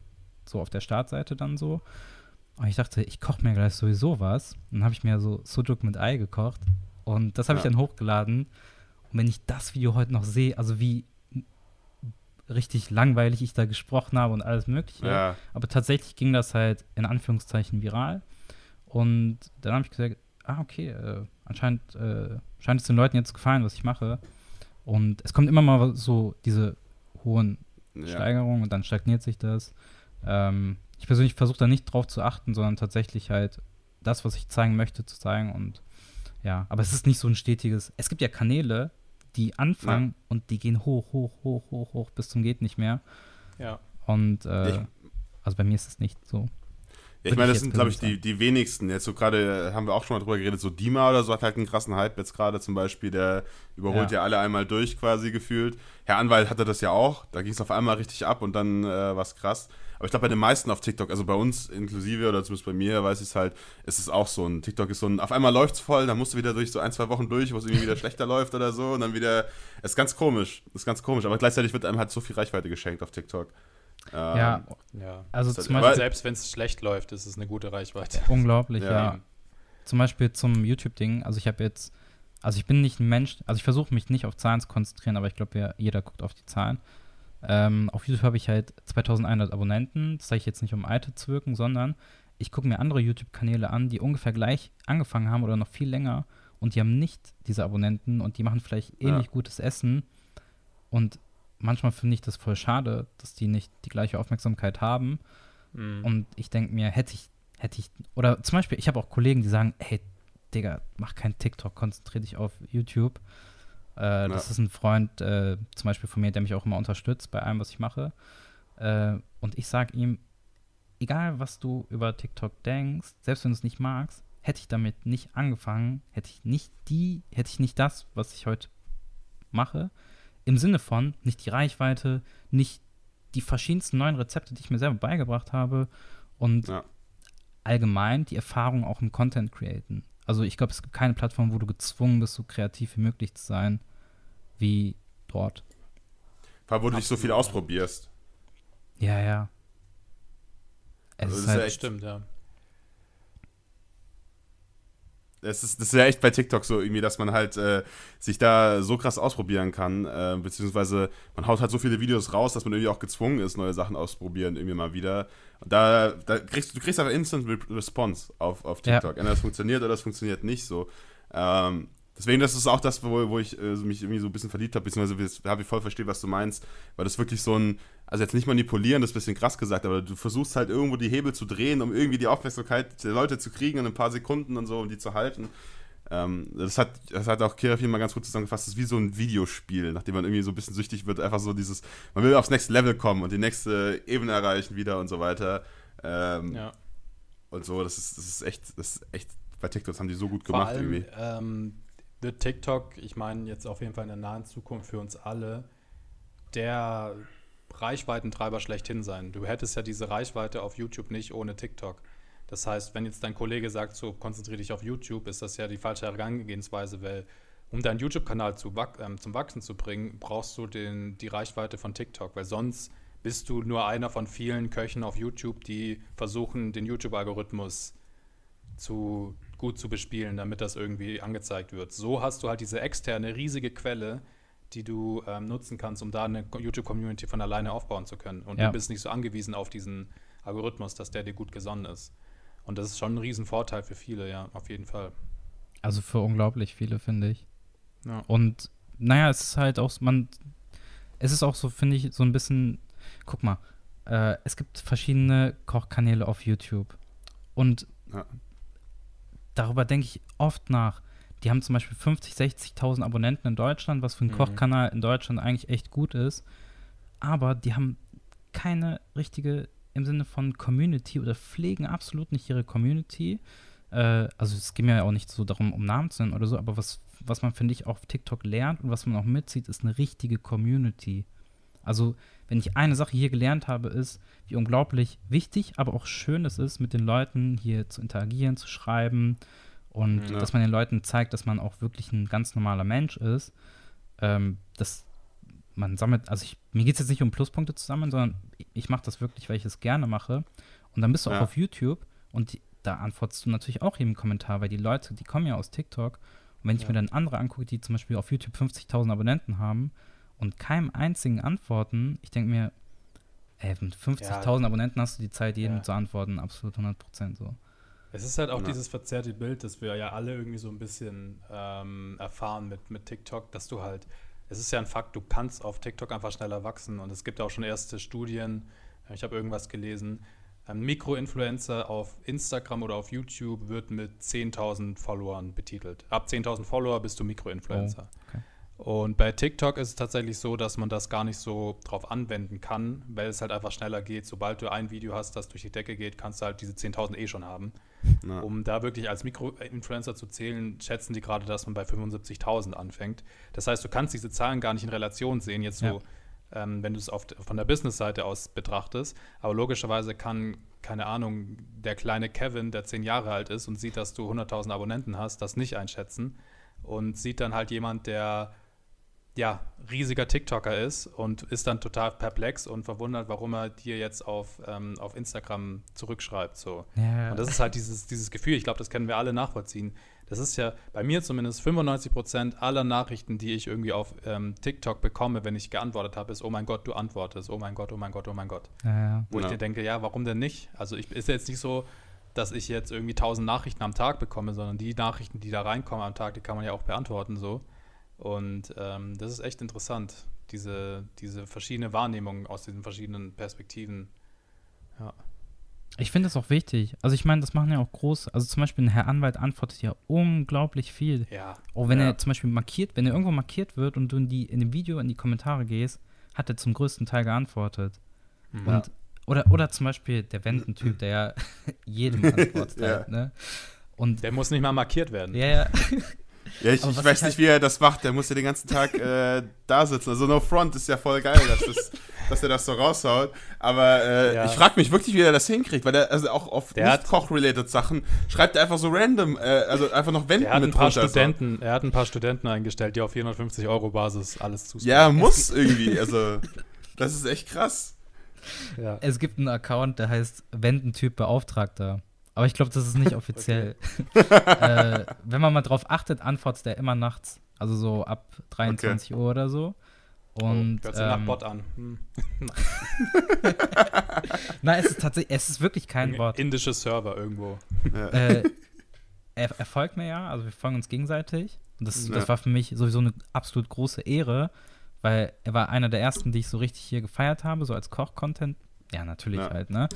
so auf der Startseite dann so. Und ich dachte, ich koche mir gleich sowieso was. Und dann habe ich mir so Sujuk mit Ei gekocht. Und das habe ja. ich dann hochgeladen. Und wenn ich das Video heute noch sehe, also wie richtig langweilig ich da gesprochen habe und alles Mögliche. Ja. Aber tatsächlich ging das halt in Anführungszeichen viral. Und dann habe ich gesagt, ah, okay, äh, anscheinend äh, scheint es den Leuten jetzt gefallen, was ich mache. Und es kommt immer mal so diese hohen ja. Steigerungen und dann stagniert sich das. Ähm, ich persönlich versuche da nicht drauf zu achten, sondern tatsächlich halt das, was ich zeigen möchte, zu zeigen. Und ja, aber es ist nicht so ein stetiges. Es gibt ja Kanäle, die anfangen ja. und die gehen hoch, hoch, hoch, hoch, hoch bis zum geht nicht mehr. Ja. Und äh, also bei mir ist es nicht so. Ja, ich meine, das sind, glaube ich, die, die wenigsten. Jetzt so gerade äh, haben wir auch schon mal drüber geredet, so Dima oder so hat halt einen krassen Hype jetzt gerade zum Beispiel, der überholt ja. ja alle einmal durch quasi gefühlt. Herr Anwalt hatte das ja auch, da ging es auf einmal richtig ab und dann äh, war es krass. Aber ich glaube, bei den meisten auf TikTok, also bei uns inklusive oder zumindest bei mir, weiß ich es halt, ist es auch so ein TikTok ist so ein, auf einmal läuft es voll, dann musst du wieder durch so ein, zwei Wochen durch, wo es irgendwie wieder *laughs* schlechter läuft oder so und dann wieder, ist ganz komisch, ist ganz komisch, aber gleichzeitig wird einem halt so viel Reichweite geschenkt auf TikTok. Ähm, ja, ja, also zum Beispiel, selbst wenn es schlecht läuft, ist es eine gute Reichweite. *laughs* Unglaublich, ja. ja. Zum Beispiel zum YouTube-Ding, also ich habe jetzt, also ich bin nicht ein Mensch, also ich versuche mich nicht auf Zahlen zu konzentrieren, aber ich glaube, jeder guckt auf die Zahlen. Ähm, auf YouTube habe ich halt 2100 Abonnenten. Das sage ich jetzt nicht, um alte zu wirken, sondern ich gucke mir andere YouTube-Kanäle an, die ungefähr gleich angefangen haben oder noch viel länger und die haben nicht diese Abonnenten und die machen vielleicht ähnlich ja. gutes Essen. Und manchmal finde ich das voll schade, dass die nicht die gleiche Aufmerksamkeit haben. Mhm. Und ich denke mir, hätte ich, hätte ich, oder zum Beispiel, ich habe auch Kollegen, die sagen, hey, Digga, mach kein TikTok, konzentriere dich auf YouTube. Äh, das ist ein Freund äh, zum Beispiel von mir, der mich auch immer unterstützt bei allem, was ich mache. Äh, und ich sage ihm, egal was du über TikTok denkst, selbst wenn du es nicht magst, hätte ich damit nicht angefangen, hätte ich nicht die, hätte ich nicht das, was ich heute mache, im Sinne von nicht die Reichweite, nicht die verschiedensten neuen Rezepte, die ich mir selber beigebracht habe und ja. allgemein die Erfahrung auch im Content createn. Also ich glaube, es gibt keine Plattform, wo du gezwungen bist, so kreativ wie möglich zu sein, wie dort. Weil wo du dich so viel ausprobierst. Ja, ja. Es also ist halt, ja echt, stimmt, ja. Das ist, das ist ja echt bei TikTok so irgendwie, dass man halt äh, sich da so krass ausprobieren kann, äh, beziehungsweise man haut halt so viele Videos raus, dass man irgendwie auch gezwungen ist, neue Sachen auszuprobieren, irgendwie mal wieder. Da, da kriegst du kriegst aber Instant Response auf, auf TikTok. Ja. Entweder das funktioniert oder das funktioniert nicht so. Ähm, Deswegen, das ist auch das, wo, wo ich äh, mich irgendwie so ein bisschen verliebt habe, beziehungsweise habe ich voll verstehe, was du meinst, weil das wirklich so ein, also jetzt nicht manipulieren, das ist ein bisschen krass gesagt, aber du versuchst halt irgendwo die Hebel zu drehen, um irgendwie die Aufmerksamkeit der Leute zu kriegen in ein paar Sekunden und so, um die zu halten. Ähm, das, hat, das hat auch Kira mal ganz gut zusammengefasst, das ist wie so ein Videospiel, nachdem man irgendwie so ein bisschen süchtig wird, einfach so dieses, man will aufs nächste Level kommen und die nächste Ebene erreichen wieder und so weiter. Ähm, ja. Und so, das ist, das ist echt, das ist echt, bei TikTok haben die so gut gemacht allem, irgendwie. Ähm, wird TikTok, ich meine jetzt auf jeden Fall in der nahen Zukunft für uns alle, der Reichweitentreiber schlechthin sein. Du hättest ja diese Reichweite auf YouTube nicht ohne TikTok. Das heißt, wenn jetzt dein Kollege sagt, so konzentriere dich auf YouTube, ist das ja die falsche Herangehensweise, weil um deinen YouTube-Kanal zu ähm, zum Wachsen zu bringen, brauchst du den, die Reichweite von TikTok, weil sonst bist du nur einer von vielen Köchen auf YouTube, die versuchen, den YouTube-Algorithmus zu gut zu bespielen, damit das irgendwie angezeigt wird. So hast du halt diese externe riesige Quelle, die du ähm, nutzen kannst, um da eine YouTube-Community von alleine aufbauen zu können. Und ja. du bist nicht so angewiesen auf diesen Algorithmus, dass der dir gut gesonnen ist. Und das ist schon ein Riesenvorteil für viele, ja, auf jeden Fall. Also für unglaublich viele, finde ich. Ja. Und naja, es ist halt auch, man, es ist auch so, finde ich, so ein bisschen, guck mal, äh, es gibt verschiedene Kochkanäle auf YouTube. Und ja darüber denke ich oft nach. Die haben zum Beispiel 50, 60.000 Abonnenten in Deutschland, was für einen mhm. Kochkanal in Deutschland eigentlich echt gut ist. Aber die haben keine richtige im Sinne von Community oder pflegen absolut nicht ihre Community. Äh, also es geht mir ja auch nicht so darum, um Namen zu nennen oder so, aber was, was man, finde ich, auf TikTok lernt und was man auch mitzieht, ist eine richtige Community. Also, wenn ich eine Sache hier gelernt habe, ist, wie unglaublich wichtig, aber auch schön es ist, mit den Leuten hier zu interagieren, zu schreiben und ja. dass man den Leuten zeigt, dass man auch wirklich ein ganz normaler Mensch ist. Ähm, dass man sammelt, also ich, mir geht es jetzt nicht um Pluspunkte zu sammeln, sondern ich mache das wirklich, weil ich es gerne mache. Und dann bist du ja. auch auf YouTube und die, da antwortest du natürlich auch jedem Kommentar, weil die Leute, die kommen ja aus TikTok. Und wenn ich ja. mir dann andere angucke, die zum Beispiel auf YouTube 50.000 Abonnenten haben und keinem einzigen antworten, ich denke mir, ey, mit 50.000 ja. Abonnenten hast du die Zeit, jedem ja. zu antworten, absolut 100 Prozent so. Es ist halt auch dieses verzerrte Bild, das wir ja alle irgendwie so ein bisschen ähm, erfahren mit, mit TikTok, dass du halt, es ist ja ein Fakt, du kannst auf TikTok einfach schneller wachsen und es gibt auch schon erste Studien, ich habe irgendwas gelesen, ein Mikroinfluencer auf Instagram oder auf YouTube wird mit 10.000 Followern betitelt. Ab 10.000 Follower bist du Mikroinfluencer. Oh, okay. Und bei TikTok ist es tatsächlich so, dass man das gar nicht so drauf anwenden kann, weil es halt einfach schneller geht. Sobald du ein Video hast, das durch die Decke geht, kannst du halt diese 10.000 eh schon haben. Na. Um da wirklich als Mikroinfluencer zu zählen, schätzen die gerade, dass man bei 75.000 anfängt. Das heißt, du kannst diese Zahlen gar nicht in Relation sehen, jetzt so ja ähm, wenn du es von der Business-Seite aus betrachtest. Aber logischerweise kann, keine Ahnung, der kleine Kevin, der zehn Jahre alt ist und sieht, dass du 100.000 Abonnenten hast, das nicht einschätzen und sieht dann halt jemand, der ja, riesiger TikToker ist und ist dann total perplex und verwundert, warum er dir jetzt auf, ähm, auf Instagram zurückschreibt. So. Ja. Und das ist halt dieses, dieses Gefühl, ich glaube, das können wir alle nachvollziehen. Das ist ja bei mir zumindest 95 Prozent aller Nachrichten, die ich irgendwie auf ähm, TikTok bekomme, wenn ich geantwortet habe, ist, oh mein Gott, du antwortest, oh mein Gott, oh mein Gott, oh mein Gott. Ja, ja. Wo ich dir denke, ja, warum denn nicht? Also ich, ist jetzt nicht so, dass ich jetzt irgendwie 1000 Nachrichten am Tag bekomme, sondern die Nachrichten, die da reinkommen am Tag, die kann man ja auch beantworten so. Und ähm, das ist echt interessant, diese, diese verschiedene Wahrnehmung aus diesen verschiedenen Perspektiven. Ja. Ich finde das auch wichtig. Also ich meine, das machen ja auch groß. Also zum Beispiel ein Herr Anwalt antwortet ja unglaublich viel. Ja. Auch wenn ja. er zum Beispiel markiert, wenn er irgendwo markiert wird und du in, die, in dem Video in die Kommentare gehst, hat er zum größten Teil geantwortet. Mhm. Ja. Und, oder, oder zum Beispiel der Wendentyp, der *laughs* ja jedem antwortet. ja. Halt, ne? Und der muss nicht mal markiert werden. Ja, ja. *laughs* Ja, ich, ich weiß nicht, halt wie er das macht. Der muss ja den ganzen Tag äh, da sitzen. Also No Front ist ja voll geil, dass, das, dass er das so raushaut. Aber äh, ja. ich frage mich wirklich, wie er das hinkriegt, weil er also auch auf nicht Koch-related Sachen schreibt er einfach so random, äh, also einfach noch Wenden er hat ein paar Studenten, so. Er hat ein paar Studenten eingestellt, die auf 450 Euro Basis alles zusagen. Ja, muss *laughs* irgendwie. Also das ist echt krass. Ja. Es gibt einen Account, der heißt Wendentyp Beauftragter. Aber ich glaube, das ist nicht *laughs* offiziell. *laughs* äh, wenn man mal drauf achtet, antwortet er immer nachts. Also so ab 23 okay. Uhr oder so. Und, oh, hört sich ähm, nach Bot an. Hm. *laughs* Nein, es ist tatsächlich, es ist wirklich kein Bot. Indische Server irgendwo. Äh, er, er, folgt mir ja, also wir folgen uns gegenseitig. Und das, ja. das war für mich sowieso eine absolut große Ehre, weil er war einer der ersten, die ich so richtig hier gefeiert habe, so als Koch-Content. Ja, natürlich ja. halt, ne?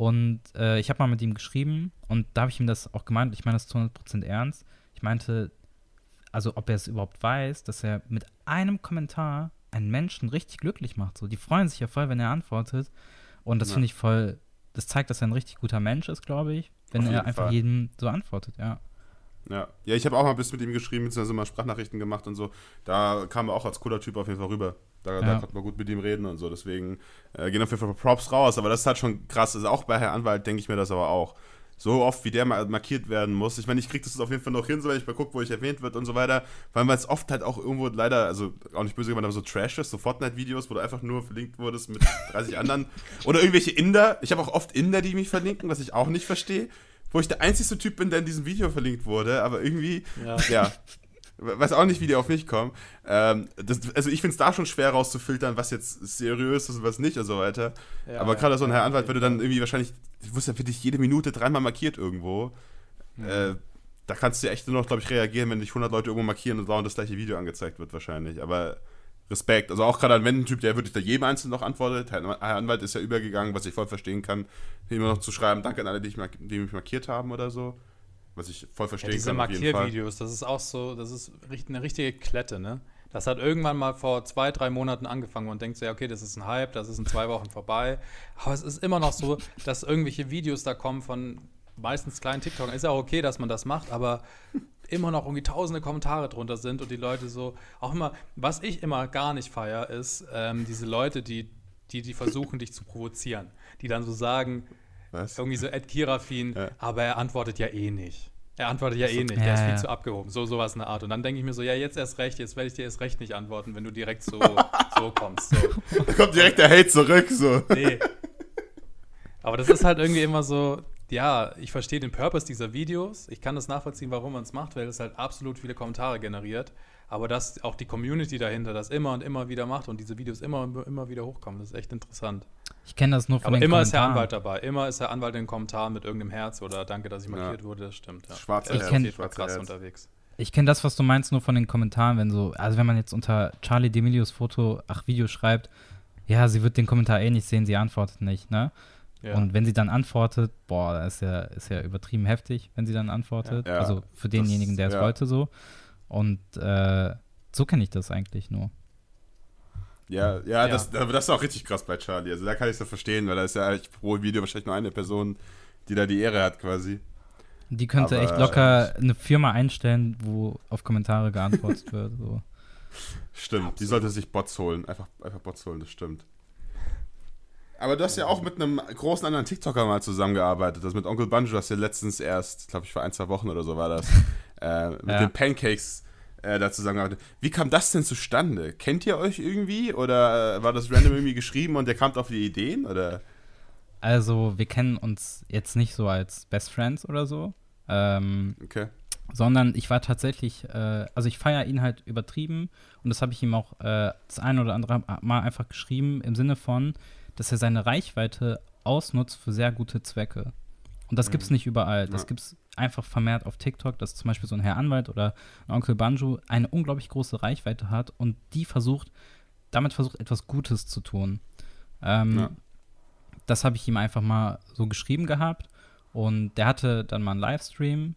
Und äh, ich habe mal mit ihm geschrieben und da habe ich ihm das auch gemeint, ich meine das zu 100% ernst. Ich meinte, also ob er es überhaupt weiß, dass er mit einem Kommentar einen Menschen richtig glücklich macht. So, die freuen sich ja voll, wenn er antwortet. Und das ja. finde ich voll, das zeigt, dass er ein richtig guter Mensch ist, glaube ich, wenn er einfach Fall. jedem so antwortet, ja. Ja, ja ich habe auch mal ein bisschen mit ihm geschrieben, beziehungsweise mal Sprachnachrichten gemacht und so. Da kam er auch als cooler Typ auf jeden Fall rüber. Da, ja. da konnte man gut mit ihm reden und so. Deswegen äh, gehen auf jeden Fall Props raus. Aber das ist halt schon krass. Also auch bei Herrn Anwalt denke ich mir das aber auch. So oft, wie der mal markiert werden muss. Ich meine, ich kriege das auf jeden Fall noch hin, so wenn ich mal gucke, wo ich erwähnt wird und so weiter. Weil man es oft halt auch irgendwo leider, also auch nicht böse gemeint, aber so Trash ist, so Fortnite-Videos, wo du einfach nur verlinkt wurdest mit *laughs* 30 anderen. Oder irgendwelche Inder. Ich habe auch oft Inder, die mich verlinken, was ich auch nicht verstehe wo ich der einzige Typ bin, der in diesem Video verlinkt wurde, aber irgendwie, ja, ja *laughs* weiß auch nicht, wie die auf mich kommen. Ähm, das, also ich finde es da schon schwer rauszufiltern, was jetzt seriös ist und was nicht und so weiter. Ja, aber gerade so ein Herr Anwalt würde dann irgendwie wahrscheinlich, ich wusste ja für dich jede Minute dreimal markiert irgendwo. Mhm. Äh, da kannst du echt nur noch, glaube ich, reagieren, wenn dich 100 Leute irgendwo markieren und dauernd das gleiche Video angezeigt wird wahrscheinlich. Aber Respekt. Also auch gerade ein Wendentyp, der wirklich da jedem Einzelnen noch antwortet. Herr Anwalt ist ja übergegangen, was ich voll verstehen kann, immer noch zu schreiben, danke an alle, die mich markiert haben oder so. Was ich voll verstehen ja, diese kann. Diese Markiervideos, das ist auch so, das ist eine richtige Klette, ne? Das hat irgendwann mal vor zwei, drei Monaten angefangen und denkt so, ja, okay, das ist ein Hype, das ist in zwei Wochen vorbei. Aber es ist immer noch so, dass irgendwelche Videos da kommen von meistens kleinen TikTokern. Ist ja auch okay, dass man das macht, aber immer noch irgendwie tausende Kommentare drunter sind und die Leute so, auch immer, was ich immer gar nicht feier, ist ähm, diese Leute, die, die, die versuchen, dich zu provozieren, die dann so sagen, was? irgendwie so Ed Kirafin, ja. aber er antwortet ja eh nicht. Er antwortet ja eh nicht, ja, der ist viel ja. zu abgehoben. So sowas in der Art. Und dann denke ich mir so, ja, jetzt erst recht, jetzt werde ich dir erst recht nicht antworten, wenn du direkt so, *laughs* so kommst. So. Da kommt direkt der Hate zurück, so. Nee. Aber das ist halt irgendwie immer so, ja, ich verstehe den Purpose dieser Videos. Ich kann das nachvollziehen, warum man es macht, weil es halt absolut viele Kommentare generiert. Aber dass auch die Community dahinter das immer und immer wieder macht und diese Videos immer und immer wieder hochkommen, das ist echt interessant. Ich kenne das nur von Aber den immer Kommentaren. ist der Anwalt dabei. Immer ist der Anwalt in den Kommentaren mit irgendeinem Herz oder Danke, dass ich markiert ja. wurde. Das stimmt. Ja. Schwarze ich kenn, krass unterwegs. Ich kenne das, was du meinst, nur von den Kommentaren, wenn so, also wenn man jetzt unter Charlie D'Emilios Foto, ach, Video schreibt, ja, sie wird den Kommentar eh nicht sehen, sie antwortet nicht, ne? Ja. Und wenn sie dann antwortet, boah, das ist ja, ist ja übertrieben heftig, wenn sie dann antwortet. Ja. Also für denjenigen, der es wollte, so. Und äh, so kenne ich das eigentlich nur. Ja, ja, ja. Das, das ist auch richtig krass bei Charlie. Also da kann ich es ja verstehen, weil da ist ja eigentlich pro Video wahrscheinlich nur eine Person, die da die Ehre hat quasi. Die könnte Aber echt locker eine Firma einstellen, wo auf Kommentare geantwortet *laughs* wird. So. Stimmt, Absolut. die sollte sich Bots holen. Einfach, einfach Bots holen, das stimmt. Aber du hast ja auch mit einem großen anderen TikToker mal zusammengearbeitet. Das mit Onkel Banjo hast du ja letztens erst, glaube ich, vor ein, zwei Wochen oder so war das, äh, mit ja. den Pancakes äh, da zusammengearbeitet. Wie kam das denn zustande? Kennt ihr euch irgendwie oder äh, war das random irgendwie geschrieben und der kam auf die Ideen oder? Also wir kennen uns jetzt nicht so als Best Friends oder so. Ähm, okay. Sondern ich war tatsächlich, äh, also ich feiere ihn halt übertrieben und das habe ich ihm auch äh, das eine oder andere Mal einfach geschrieben im Sinne von, dass er seine Reichweite ausnutzt für sehr gute Zwecke. Und das mhm. gibt es nicht überall. Das ja. gibt es einfach vermehrt auf TikTok, dass zum Beispiel so ein Herr Anwalt oder ein Onkel Banjo eine unglaublich große Reichweite hat und die versucht, damit versucht, etwas Gutes zu tun. Ähm, ja. Das habe ich ihm einfach mal so geschrieben gehabt und der hatte dann mal einen Livestream,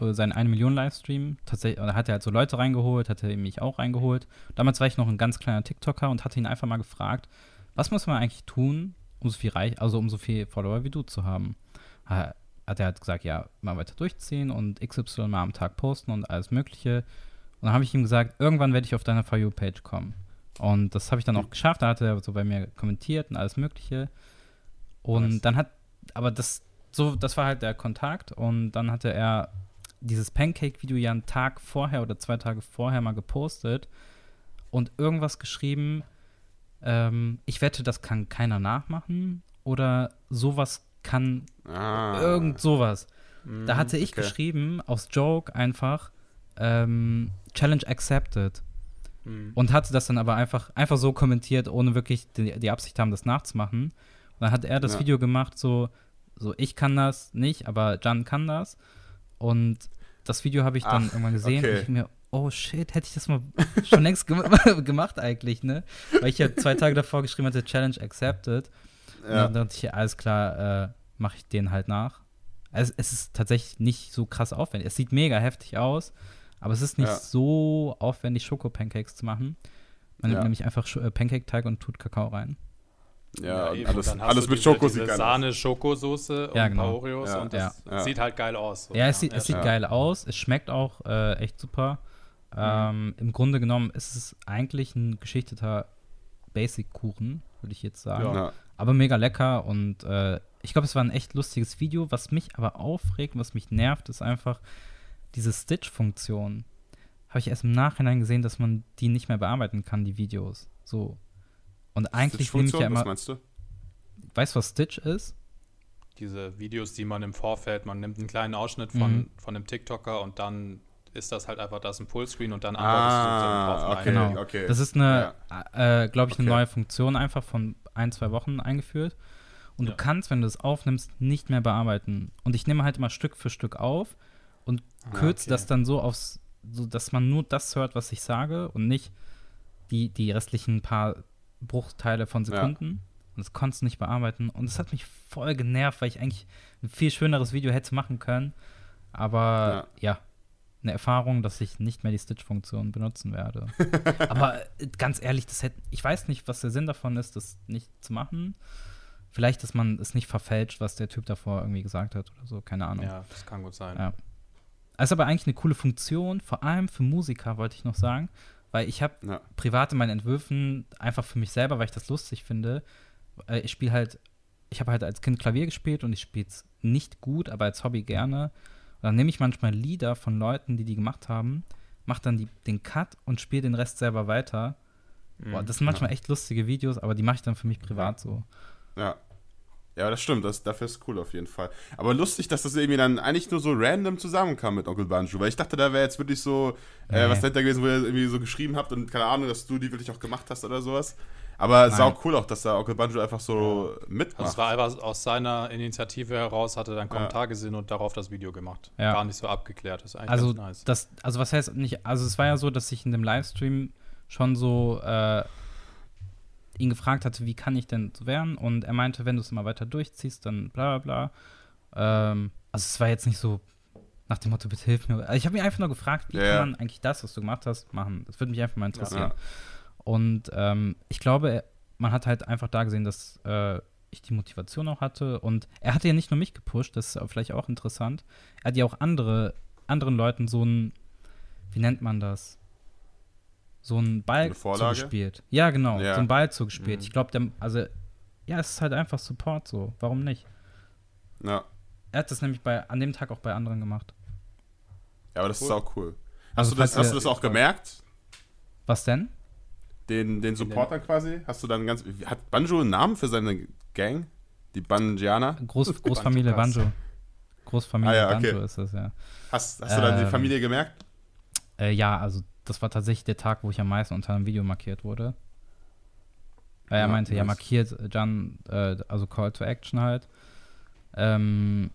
äh, seinen 1 Million Livestream. Tatsächlich, da hat er halt so Leute reingeholt, hat er mich auch reingeholt. Damals war ich noch ein ganz kleiner TikToker und hatte ihn einfach mal gefragt, was muss man eigentlich tun, um so viel Reich, also um so viel Follower wie du zu haben? Hat er halt gesagt, ja, mal weiter durchziehen und XY mal am Tag posten und alles Mögliche. Und dann habe ich ihm gesagt, irgendwann werde ich auf deine For You-Page kommen. Und das habe ich dann auch geschafft. Da hat er so bei mir kommentiert und alles Mögliche. Und Was? dann hat, aber das, so, das war halt der Kontakt. Und dann hatte er dieses Pancake-Video ja einen Tag vorher oder zwei Tage vorher mal gepostet und irgendwas geschrieben. Ähm, ich wette, das kann keiner nachmachen. Oder sowas kann ah. irgend sowas. da mhm, hatte ich okay. geschrieben, aus Joke einfach, ähm, Challenge accepted. Mhm. Und hatte das dann aber einfach, einfach so kommentiert, ohne wirklich die, die Absicht haben, das nachzumachen. Und dann hat er das ja. Video gemacht, so, so, ich kann das nicht, aber Jan kann das. Und das Video habe ich dann Ach, irgendwann gesehen okay. und ich mir, oh shit, hätte ich das mal schon längst *laughs* gemacht eigentlich, ne? Weil ich ja zwei Tage davor geschrieben hatte, Challenge accepted. Ja. Und dann dachte ich, alles klar, äh, mache ich den halt nach. Also es ist tatsächlich nicht so krass aufwendig. Es sieht mega heftig aus, aber es ist nicht ja. so aufwendig, Schoko-Pancakes zu machen. Man ja. nimmt nämlich einfach äh, Pancake-Teig und tut Kakao rein. Ja, ja alles, alles mit Schoko sieht geil Sahne, Schokosoße und ja, genau. Oreos ja. und das ja. sieht halt geil aus. So. Ja, es sieht, es sieht geil aus. Es schmeckt auch äh, echt super. Mhm. Ähm, Im Grunde genommen ist es eigentlich ein geschichteter Basic-Kuchen, würde ich jetzt sagen. Aber mega lecker und äh, ich glaube, es war ein echt lustiges Video. Was mich aber aufregt, was mich nervt, ist einfach diese Stitch-Funktion. Habe ich erst im Nachhinein gesehen, dass man die nicht mehr bearbeiten kann, die Videos. So. Und eigentlich nehme ich ja immer. Was meinst du? Weißt du, was Stitch ist? Diese Videos, die man im Vorfeld, man nimmt einen kleinen Ausschnitt von, mhm. von einem TikToker und dann ist das halt einfach das ein Fullscreen und dann antwortest ah, du drauf. Okay, genau. okay. Das ist eine, ja. äh, glaube ich, eine okay. neue Funktion einfach von ein, zwei Wochen eingeführt. Und ja. du kannst, wenn du es aufnimmst, nicht mehr bearbeiten. Und ich nehme halt immer Stück für Stück auf und ah, kürze okay. das dann so aufs, so dass man nur das hört, was ich sage und nicht die, die restlichen paar Bruchteile von Sekunden. Ja. Und das konntest du nicht bearbeiten. Und es hat mich voll genervt, weil ich eigentlich ein viel schöneres Video hätte machen können. Aber ja, ja eine Erfahrung, dass ich nicht mehr die Stitch-Funktion benutzen werde. *laughs* Aber äh, ganz ehrlich, das hätte, ich weiß nicht, was der Sinn davon ist, das nicht zu machen. Vielleicht, dass man es nicht verfälscht, was der Typ davor irgendwie gesagt hat oder so, keine Ahnung. Ja, das kann gut sein. Ja. ist aber eigentlich eine coole Funktion, vor allem für Musiker, wollte ich noch sagen. Weil ich habe ja. privat in meinen Entwürfen einfach für mich selber, weil ich das lustig finde, äh, ich spiele halt, ich habe halt als Kind Klavier gespielt und ich spiele es nicht gut, aber als Hobby gerne. Und dann nehme ich manchmal Lieder von Leuten, die die gemacht haben, mache dann die, den Cut und spiele den Rest selber weiter. Boah, mhm. das sind manchmal ja. echt lustige Videos, aber die mache ich dann für mich privat so. Ja. Ja, das stimmt, das, dafür ist cool auf jeden Fall. Aber lustig, dass das irgendwie dann eigentlich nur so random zusammenkam mit Onkel Banjo, weil ich dachte, da wäre jetzt wirklich so äh, nee. was dahinter gewesen, wo ihr irgendwie so geschrieben habt und keine Ahnung, dass du die wirklich auch gemacht hast oder sowas. Aber Nein. sau cool auch, dass da Onkel Banjo einfach so ja. mitmacht. Also es war einfach aus seiner Initiative heraus, hatte dann Kommentar ja. gesehen und darauf das Video gemacht. Ja. Gar nicht so abgeklärt. Das ist eigentlich also, nice. Das, also was heißt nicht, also es war ja so, dass ich in dem Livestream schon so äh, ihn gefragt hatte, wie kann ich denn so werden? Und er meinte, wenn du es immer weiter durchziehst, dann bla bla bla. Ähm, also es war jetzt nicht so nach dem Motto, bitte hilf mir. Ich habe mich einfach nur gefragt, wie ja, kann man eigentlich das, was du gemacht hast, machen? Das würde mich einfach mal interessieren. Ja. Und ähm, ich glaube, man hat halt einfach da gesehen, dass äh, ich die Motivation auch hatte. Und er hatte ja nicht nur mich gepusht, das ist vielleicht auch interessant. Er hat ja auch andere, anderen Leuten so ein, wie nennt man das? so einen Ball zugespielt. Ja, genau, ja. so einen Ball zugespielt. Mhm. Ich glaube, der, also, ja, es ist halt einfach Support so. Warum nicht? Ja. Er hat das nämlich bei, an dem Tag auch bei anderen gemacht. Ja, aber das cool. ist auch cool. Hast, also, du, das, hast du das auch gemerkt? Was denn? Den, den Supporter quasi? Hast du dann ganz. Hat Banjo einen Namen für seine Gang? Die Banjianer? Groß, *laughs* Großfamilie Banjo. Großfamilie ah, ja, okay. Banjo ist das, ja. Hast, hast du dann die ähm, Familie gemerkt? Äh, ja, also das war tatsächlich der Tag, wo ich am meisten unter einem Video markiert wurde. Weil er ja, meinte, nice. ja, markiert Jan, äh, also Call to Action halt. Ähm,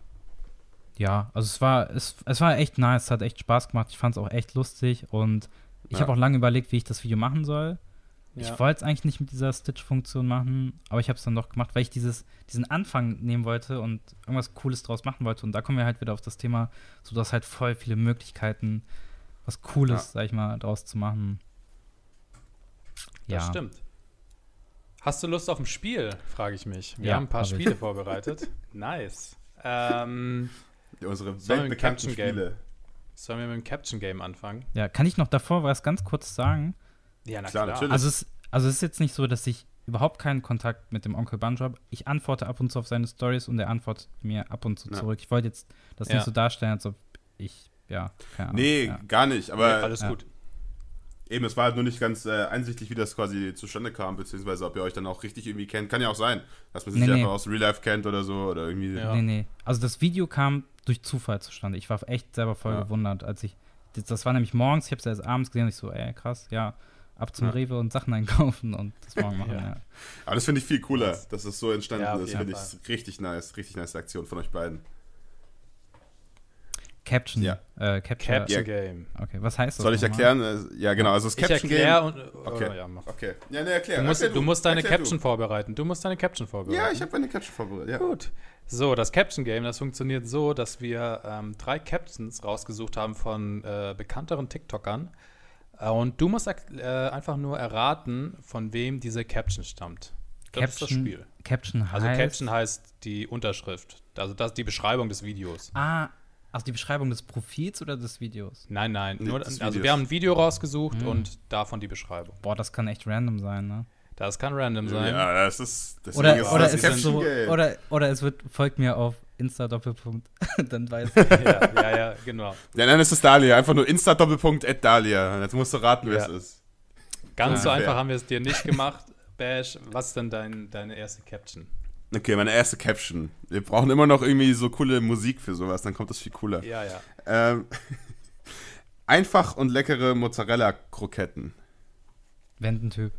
ja, also es war, es, es war echt nice, es hat echt Spaß gemacht. Ich fand es auch echt lustig und ich ja. habe auch lange überlegt, wie ich das Video machen soll. Ja. Ich wollte es eigentlich nicht mit dieser Stitch-Funktion machen, aber ich habe es dann doch gemacht, weil ich dieses, diesen Anfang nehmen wollte und irgendwas Cooles draus machen wollte. Und da kommen wir halt wieder auf das Thema, so dass halt voll viele Möglichkeiten was Cooles, ja. sag ich mal, draus zu machen. Ja. Das stimmt. Hast du Lust auf ein Spiel, frage ich mich. Wir ja, haben ein paar hab Spiele vorbereitet. *laughs* Nice. Ähm, Unsere weltbekannten Spiele. Sollen wir mit dem Caption Game anfangen? Ja, kann ich noch davor was ganz kurz sagen? Ja, na klar. klar. Natürlich. Also es, also es ist jetzt nicht so, dass ich überhaupt keinen Kontakt mit dem Onkel Banjo habe. Ich antworte ab und zu auf seine Stories und er antwortet mir ab und zu ja. zurück. Ich wollte jetzt das ja. nicht so darstellen, als ob ich ja, keine Ahnung. Nee, ja. gar nicht, aber. Nee, alles gut. Eben, es war halt nur nicht ganz äh, einsichtig, wie das quasi zustande kam, beziehungsweise ob ihr euch dann auch richtig irgendwie kennt. Kann ja auch sein, dass man sich nee, einfach nee. aus Real Life kennt oder so oder irgendwie. Ja. Nee, nee. Also das Video kam durch Zufall zustande. Ich war echt selber voll ja. gewundert, als ich. Das war nämlich morgens, ich habe es erst abends gesehen und ich so, ey, krass, ja, ab zum ja. Rewe und Sachen einkaufen und das morgen machen, *laughs* ja. Aber das finde ich viel cooler, dass es so entstanden ist. Finde ich richtig nice, richtig nice Aktion von euch beiden. Caption. Ja. Äh, Capture. Capture Game. Okay, was heißt das? Soll ich erklären? Äh, ja, genau. Also das Caption ich Game. Und, okay. Oh, ja, mach. okay. Ja, ne, erklär. Du musst, erklär du. musst deine Caption du. vorbereiten. Du musst deine Caption vorbereiten. Ja, ich habe eine Caption vorbereitet. Ja. Gut. So, das Caption Game, das funktioniert so, dass wir ähm, drei Captions rausgesucht haben von äh, bekannteren TikTokern. Äh, und du musst äh, einfach nur erraten, von wem diese Caption stammt. Das Caption, ist das Spiel. Caption heißt. Also Caption heißt die Unterschrift. Also das ist die Beschreibung des Videos. Ah, also die Beschreibung des Profils oder des Videos? Nein, nein. Nee, nur, also wir haben ein Video rausgesucht mhm. und davon die Beschreibung. Boah, das kann echt random sein, ne? Das kann random sein. Ja, das ist. Oder, ist oder, es ist so, oder, oder es wird, folgt mir auf Insta Doppelpunkt. *laughs* dann weiß *laughs* ich. ja, ja, ja, genau. Ja, dann ist es Dalia. Einfach nur Insta Doppelpunkt at Dalia. Jetzt musst du raten, wer ja. es ist. Ganz ja, so einfach haben wir es dir nicht gemacht. Bash, was ist denn dein, deine erste Caption? Okay, meine erste Caption. Wir brauchen immer noch irgendwie so coole Musik für sowas, dann kommt das viel cooler. Ja, ja. Ähm, *laughs* einfach und leckere Mozzarella-Kroketten. Wendentyp.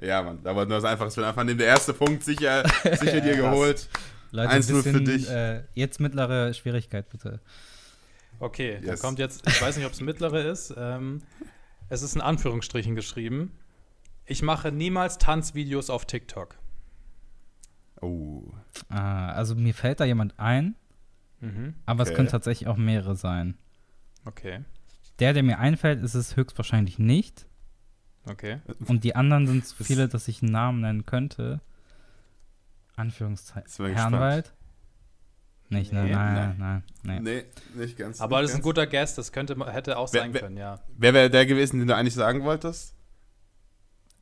Ja, Mann, aber nur das Einfache ist einfach neben der erste Punkt sicher, sicher dir geholt. Leute, 1 bisschen, für dich. Äh, jetzt mittlere Schwierigkeit, bitte. Okay, yes. dann kommt jetzt, ich weiß nicht, ob es mittlere ist. Ähm, es ist in Anführungsstrichen geschrieben. Ich mache niemals Tanzvideos auf TikTok. Oh. Ah, also mir fällt da jemand ein, mhm. aber okay. es können tatsächlich auch mehrere sein. Okay. Der, der mir einfällt, ist es höchstwahrscheinlich nicht. Okay. Und die anderen sind so viele, dass ich einen Namen nennen könnte. Anführungszeichen. Herrenwald? Nicht, ne? Nee, Nein, nein, nein. Nee, nicht ganz. Aber nicht das ist ein guter Guest, das könnte, hätte auch Wer- sein wer- können, ja. Wer wäre der gewesen, den du eigentlich sagen wolltest?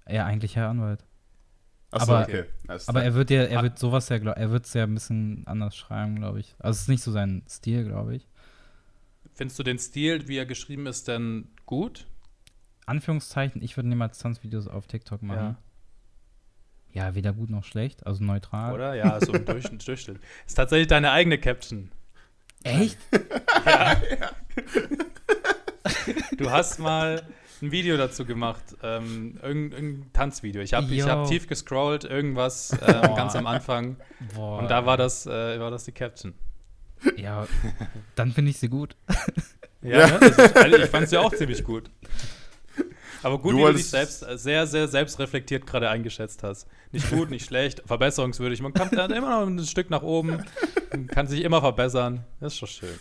Ja, eigentlich Herr Anwalt. Achso, Aber- okay. Alles Aber klar. er wird ja, er Ah. wird sowas ja, glaub, er wird es ja ein bisschen anders schreiben, glaube ich. Also es ist nicht so sein Stil, glaube ich. Findest du den Stil, wie er geschrieben ist, denn gut? Anführungszeichen, ich würde niemals Tanzvideos auf TikTok machen. Ja. Weder gut noch schlecht, also neutral. Oder? Ja, so im Durchschnitt. *laughs* Durchschnitt. Ist tatsächlich deine eigene Caption. Echt? *laughs* Du hast mal ein Video dazu gemacht, ähm, irgendein, irgendein Tanzvideo. Ich habe hab tief gescrollt, irgendwas *laughs* Boah. ganz am Anfang. Boah. Und da war das, äh, war das die Caption. Ja, dann finde ich sie gut. Ja, ne? ist, also ich fand ja auch ziemlich gut. Aber gut, Du wie du dich selbst äh, sehr, sehr selbstreflektiert gerade eingeschätzt hast. Nicht gut, nicht schlecht, verbesserungswürdig. Man kommt dann immer noch ein Stück nach oben, kann sich immer verbessern. Das ist schon schön.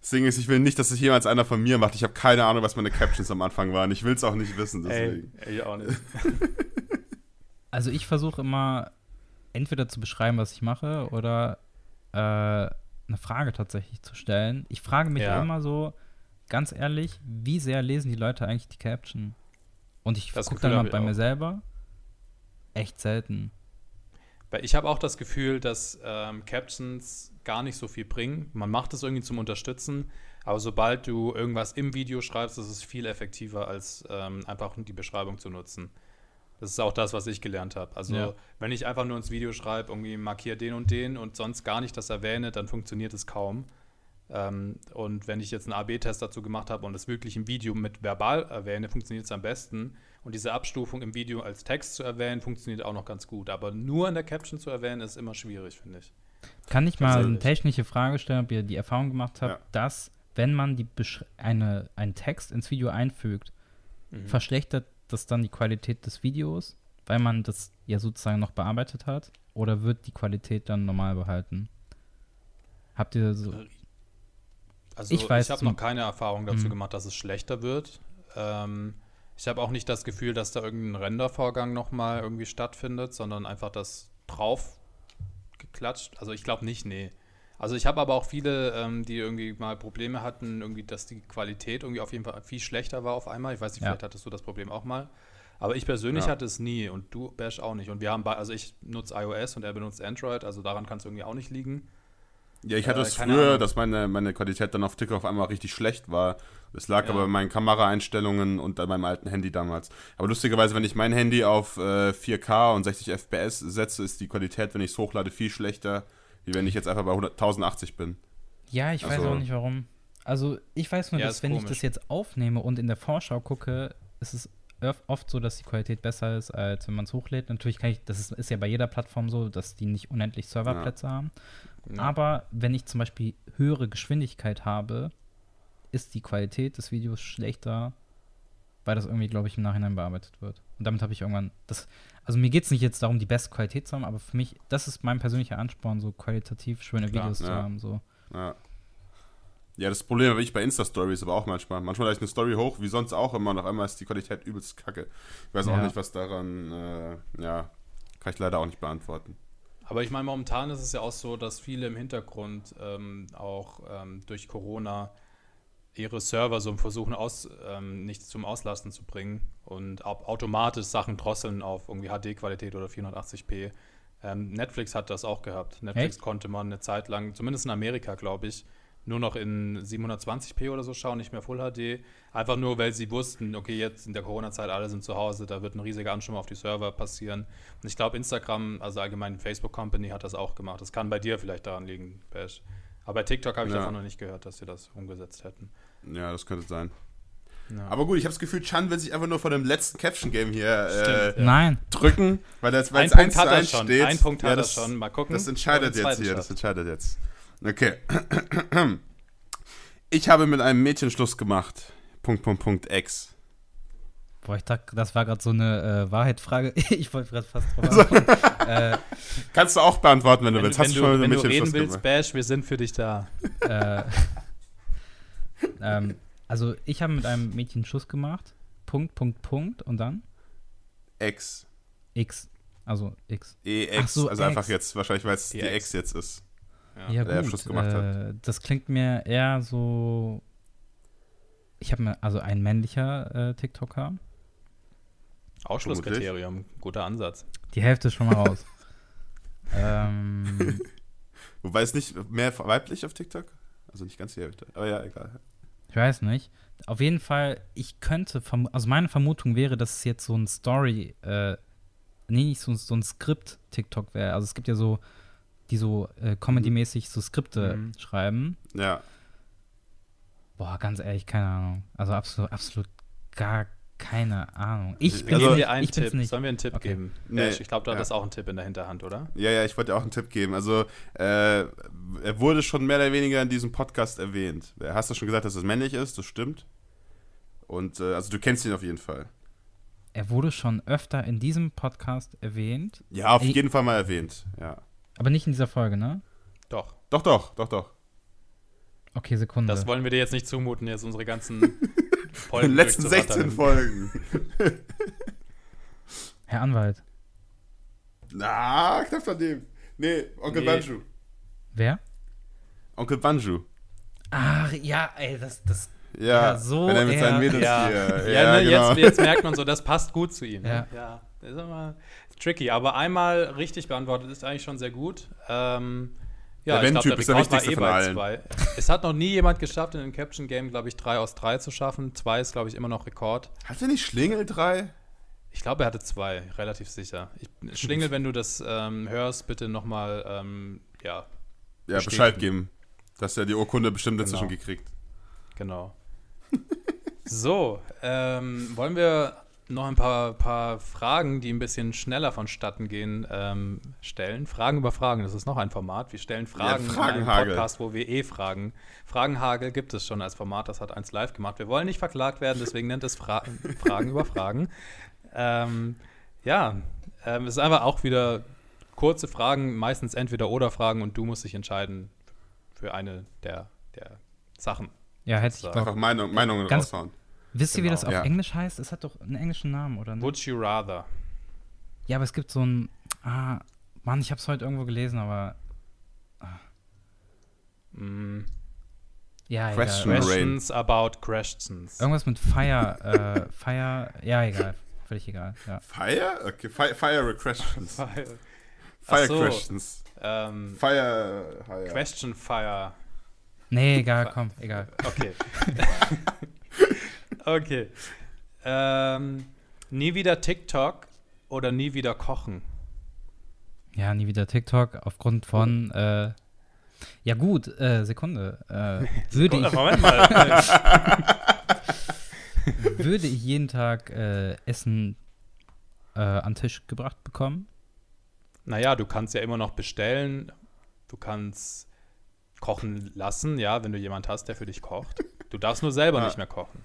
Das Ding ist, ich will nicht, dass es jemals einer von mir macht. Ich habe keine Ahnung, was meine Captions am Anfang waren. Ich will es auch nicht wissen, Ey, deswegen. ey, auch nicht. *laughs* Also ich versuche immer entweder zu beschreiben, was ich mache, oder äh, eine Frage tatsächlich zu stellen. Ich frage mich Ja. immer so, ganz ehrlich, wie sehr lesen die Leute eigentlich die Caption? Und ich gucke dann mal bei mir selber. Echt selten. Weil ich habe auch das Gefühl, dass ähm, Captions gar nicht so viel bringen. Man macht es irgendwie zum Unterstützen, aber sobald du irgendwas im Video schreibst, ist es viel effektiver, als ähm, einfach die Beschreibung zu nutzen. Das ist auch das, was ich gelernt habe. Also, Ja. wenn ich einfach nur ins Video schreibe, irgendwie markiere den und den und sonst gar nicht das erwähne, dann funktioniert es kaum. Ähm, und wenn ich jetzt einen AB-Test dazu gemacht habe und es wirklich im Video mit verbal erwähne, funktioniert es am besten. Und diese Abstufung im Video als Text zu erwähnen, funktioniert auch noch ganz gut. Aber nur in der Caption zu erwähnen, ist immer schwierig, finde ich. Kann ich mal eine technische Frage stellen, ob ihr die Erfahrung gemacht habt, Ja. dass, wenn man die Besch eine, einen Text ins Video einfügt, Mhm. verschlechtert das dann die Qualität des Videos, weil man das ja sozusagen noch bearbeitet hat? Oder wird die Qualität dann normal behalten? Habt ihr so. Also Ich ich, habe noch keine Erfahrung dazu Mhm. gemacht, dass es schlechter wird. Ähm, ich habe auch nicht das Gefühl, dass da irgendein Rendervorgang nochmal irgendwie stattfindet, sondern einfach das drauf geklatscht. Also ich glaube nicht, nee. Also ich habe aber auch viele, ähm, die irgendwie mal Probleme hatten, irgendwie, dass die Qualität irgendwie auf jeden Fall viel schlechter war auf einmal. Ich weiß nicht, Ja. vielleicht hattest du das Problem auch mal. Aber ich persönlich Ja. hatte es nie und du, Bash, auch nicht. Und wir haben, bei, also ich nutze iOS und er benutzt Android, also daran kann es irgendwie auch nicht liegen. Ja, ich hatte Äh, es keine früher, Ahnung. dass meine, meine Qualität dann auf TikTok auf einmal richtig schlecht war. Das lag Ja. aber an meinen Kameraeinstellungen und an meinem alten Handy damals. Aber lustigerweise, wenn ich mein Handy auf äh, 4K und 60 FPS setze, ist die Qualität, wenn ich es hochlade, viel schlechter, wie wenn ich jetzt einfach bei 100 1080 bin. Ja, ich weiß Also- auch nicht warum. Also, ich weiß nur, Ja, dass wenn ich komisch. das jetzt aufnehme und in der Vorschau gucke, ist es oft so, dass die Qualität besser ist, als wenn man es hochlädt. Natürlich kann ich, das ist, ist ja bei jeder Plattform so, dass die nicht unendlich Serverplätze haben. Ja. Aber wenn ich zum Beispiel höhere Geschwindigkeit habe, ist die Qualität des Videos schlechter, weil das irgendwie, glaube ich, im Nachhinein bearbeitet wird. Und damit habe ich irgendwann das. Also mir geht es nicht jetzt darum, die beste Qualität zu haben, aber für mich, das ist mein persönlicher Ansporn, so qualitativ schöne Klar, Videos zu ja. haben. So. Ja. Ja, das Problem habe ich bei Insta-Stories aber auch manchmal. Manchmal lade ich eine Story hoch, wie sonst auch immer, und auf einmal ist die Qualität übelst kacke. Ich weiß auch Ja. nicht, was daran, äh, ja, kann ich leider auch nicht beantworten. Aber ich meine, momentan ist es ja auch so, dass viele im Hintergrund ähm, auch ähm, durch Corona ihre Server so versuchen, aus, ähm, nicht zum Auslasten zu bringen und au- automatisch Sachen drosseln auf irgendwie HD-Qualität oder 480p. Ähm, Netflix hat das auch gehabt. Netflix Echt? konnte man eine Zeit lang, zumindest in Amerika, glaube ich, nur noch in 720p oder so schauen, nicht mehr Full HD. Einfach nur, weil sie wussten, okay, jetzt in der Corona-Zeit, alle sind zu Hause, da wird ein riesiger Ansturm auf die Server passieren. Und ich glaube, Instagram, also allgemein Facebook Company, hat das auch gemacht. Das kann bei dir vielleicht daran liegen, Bash. Aber bei TikTok habe ich Ja. davon noch nicht gehört, dass sie das umgesetzt hätten. Ja, das könnte sein. Ja. Aber gut, ich habe das Gefühl, Chan will sich einfach nur vor dem letzten Caption-Game hier äh, Stimmt, Ja. Nein. drücken, weil das weil Ein es Punkt 1 zu hat er 1 schon. steht. Ein Punkt Ja, hat er das- schon. Mal gucken. Das entscheidet er jetzt hier, das entscheidet jetzt. Okay. Ich habe mit einem Mädchen Schluss gemacht. Punkt, Punkt, Punkt, X. Boah, ich dachte, das war gerade so eine äh, Wahrheitsfrage. *laughs* ich wollte gerade fast drauf *laughs* äh, Kannst du auch beantworten, wenn du Wenn, willst. wenn, Hast du, schon wenn du reden Schluss willst, gemacht? Bash, wir sind für dich da. *laughs* äh, ähm, also ich habe mit einem Mädchen Schuss gemacht. Punkt, Punkt, Punkt und dann X. X. Also X. EX. So, also X. einfach jetzt, wahrscheinlich, weil es die Die X X. jetzt ist. Ja, ja der gut, Abschluss gemacht äh, hat. Das klingt mir eher so. Ich habe mir also ein männlicher äh, TikToker. Ausschlusskriterium, guter Ansatz. Die Hälfte ist schon mal raus. *laughs* ähm, *laughs* Wobei es nicht mehr weiblich auf TikTok? Also nicht ganz die Hälfte. Aber ja, egal. Ich weiß nicht. Auf jeden Fall, ich könnte, also meine Vermutung wäre, dass es jetzt so ein Story, äh, nee, nicht so, so ein Skript-TikTok wäre. Also es gibt ja so, die so äh, Comedy-mäßig so Skripte mhm. schreiben. Ja. Boah, ganz ehrlich, keine Ahnung. Also absolut, absolut gar keine Ahnung. Ich bin also, dir einen ich Tipp. Sollen wir einen Tipp okay. geben? Nee, ich glaube, du ja. hattest auch einen Tipp in der Hinterhand, oder? Ja, ja, ich wollte dir auch einen Tipp geben. Also, äh, er wurde schon mehr oder weniger in diesem Podcast erwähnt. Hast du schon gesagt, dass es männlich ist? Das stimmt. Und, äh, also, du kennst ihn auf jeden Fall. Er wurde schon öfter in diesem Podcast erwähnt. Ja, auf Ey, jeden Fall mal erwähnt, ja. Aber nicht in dieser Folge, ne? Doch. Doch, doch, doch, doch. Okay, Sekunde. Das wollen wir dir jetzt nicht zumuten, jetzt unsere ganzen *laughs* Folgen. In den letzten 16 Folgen. *laughs* Herr Anwalt. Na, knapp daneben. Nee, Onkel nee. Banju. Wer? Onkel Banju. Ach, ja, ey, das, das ja, ja, so. Wenn er mit seinen Mädels ja. hier. Ja, ja ne, genau. jetzt, jetzt, merkt man so, das passt gut zu ihm. Ja. ja. Das ist immer tricky, aber einmal richtig beantwortet ist eigentlich schon sehr gut. Ähm, ja, der Wenn-Typ ist der wichtigste eh von allen. Zwei. Es hat noch nie jemand geschafft, in einem Caption Game, glaube ich, 3 aus 3 zu schaffen. 2 ist, glaube ich, immer noch Rekord. Hat er nicht Schlingel 3? Ich glaube, er hatte zwei, relativ sicher. Ich, Schlingel, wenn du das ähm, hörst, bitte nochmal, ähm, ja. Ja, Bescheid geben, dass er die Urkunde bestimmt genau. inzwischen gekriegt. Genau. *laughs* so, ähm, wollen wir noch ein paar, paar Fragen, die ein bisschen schneller vonstatten gehen, ähm, stellen. Fragen über Fragen, das ist noch ein Format. Wir stellen Fragen ja, in einem Podcast, wo wir eh fragen. Fragenhagel gibt es schon als Format, das hat eins live gemacht. Wir wollen nicht verklagt werden, deswegen nennt es Fra *laughs* Fragen über Fragen. Ähm, ja, ähm, es ist einfach auch wieder kurze Fragen, meistens entweder oder Fragen und du musst dich entscheiden für eine der, der Sachen. Ja, hätte ich Einfach Meinung, Meinungen Ganz, raushauen. Wisst ihr, genau. wie das auf ja. Englisch heißt? Es hat doch einen englischen Namen, oder? Ne? Would you rather? Ja, aber es gibt so ein. Ah, Mann, ich habe es heute irgendwo gelesen, aber. Ah. Mm. Ja, Question egal. Questions about questions. Irgendwas mit Fire. äh, *laughs* Fire. Ja, egal. Völlig egal. Ja. Fire? Okay, *laughs* Fire, fire questions. Fire, fire so, questions. Ähm, fire, fire. Question Fire. Nee, egal, komm, egal. Okay. *laughs* Okay. Ähm, nie wieder TikTok oder nie wieder kochen? Ja, nie wieder TikTok aufgrund von. Äh, ja, gut, äh, Sekunde. Äh, würde Sekunde, ich. Moment mal. *laughs* würde ich jeden Tag äh, Essen äh, an Tisch gebracht bekommen? Naja, du kannst ja immer noch bestellen. Du kannst kochen lassen, ja, wenn du jemand hast, der für dich kocht. Du darfst nur selber ja. nicht mehr kochen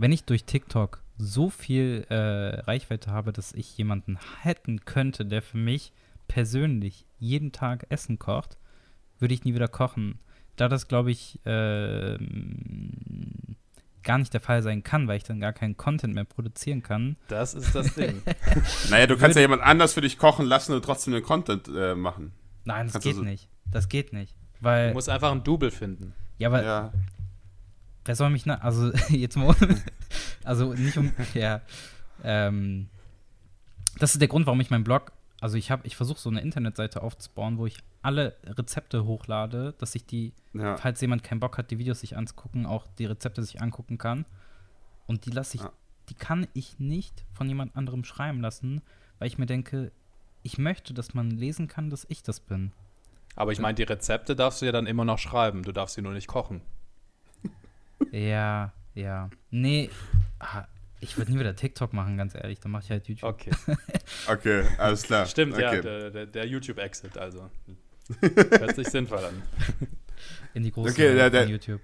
wenn ich durch TikTok so viel äh, Reichweite habe, dass ich jemanden hätten könnte, der für mich persönlich jeden Tag Essen kocht, würde ich nie wieder kochen. Da das, glaube ich, äh, gar nicht der Fall sein kann, weil ich dann gar keinen Content mehr produzieren kann. Das ist das Ding. *laughs* naja, du kannst ja jemand anders für dich kochen lassen und trotzdem den Content äh, machen. Nein, das kannst geht so nicht. Das geht nicht. Weil, du musst einfach ein Double finden. Ja, aber ja. Wer soll mich, ne? Also, *laughs* jetzt mal. also, nicht um. Ja. Ähm, das ist der Grund, warum ich meinen Blog. Also, ich habe, ich versuche so eine Internetseite aufzubauen, wo ich alle Rezepte hochlade, dass ich die, ja. falls jemand keinen Bock hat, die Videos sich anzugucken, auch die Rezepte sich angucken kann. Und die lasse ich, ja. die kann ich nicht von jemand anderem schreiben lassen, weil ich mir denke, ich möchte, dass man lesen kann, dass ich das bin. Aber ich meine, die Rezepte darfst du ja dann immer noch schreiben, du darfst sie nur nicht kochen. Ja, ja. Nee, ich würde nie wieder TikTok machen, ganz ehrlich. Dann mache ich halt YouTube. Okay. *laughs* okay, alles klar. Stimmt, okay. ja, der, der, der YouTube-Exit, also. *laughs* Hört sich sinnvoll an. In die große okay, der, der, YouTube.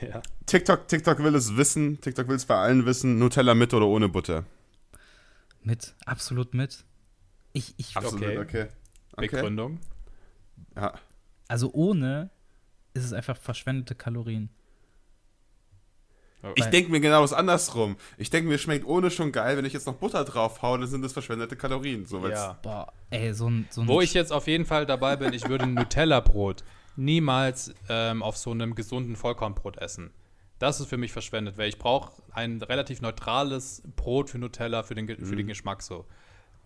Ja. TikTok, TikTok will es wissen, TikTok will es bei allen wissen, Nutella mit oder ohne Butter? Mit, absolut mit. Ich, ich absolut, okay. okay. okay. Begründung? Ja. Also ohne ist es einfach verschwendete Kalorien. Ich denke mir genau das andersrum. Ich denke mir, schmeckt ohne schon geil. Wenn ich jetzt noch Butter drauf haue, dann sind das verschwendete Kalorien. So ja. Boah, ey, so ein, so ein Wo ich jetzt auf jeden Fall dabei bin, ich würde ein Nutella-Brot niemals ähm, auf so einem gesunden Vollkornbrot essen. Das ist für mich verschwendet, weil ich brauche ein relativ neutrales Brot für Nutella für den, für den mhm. Geschmack so.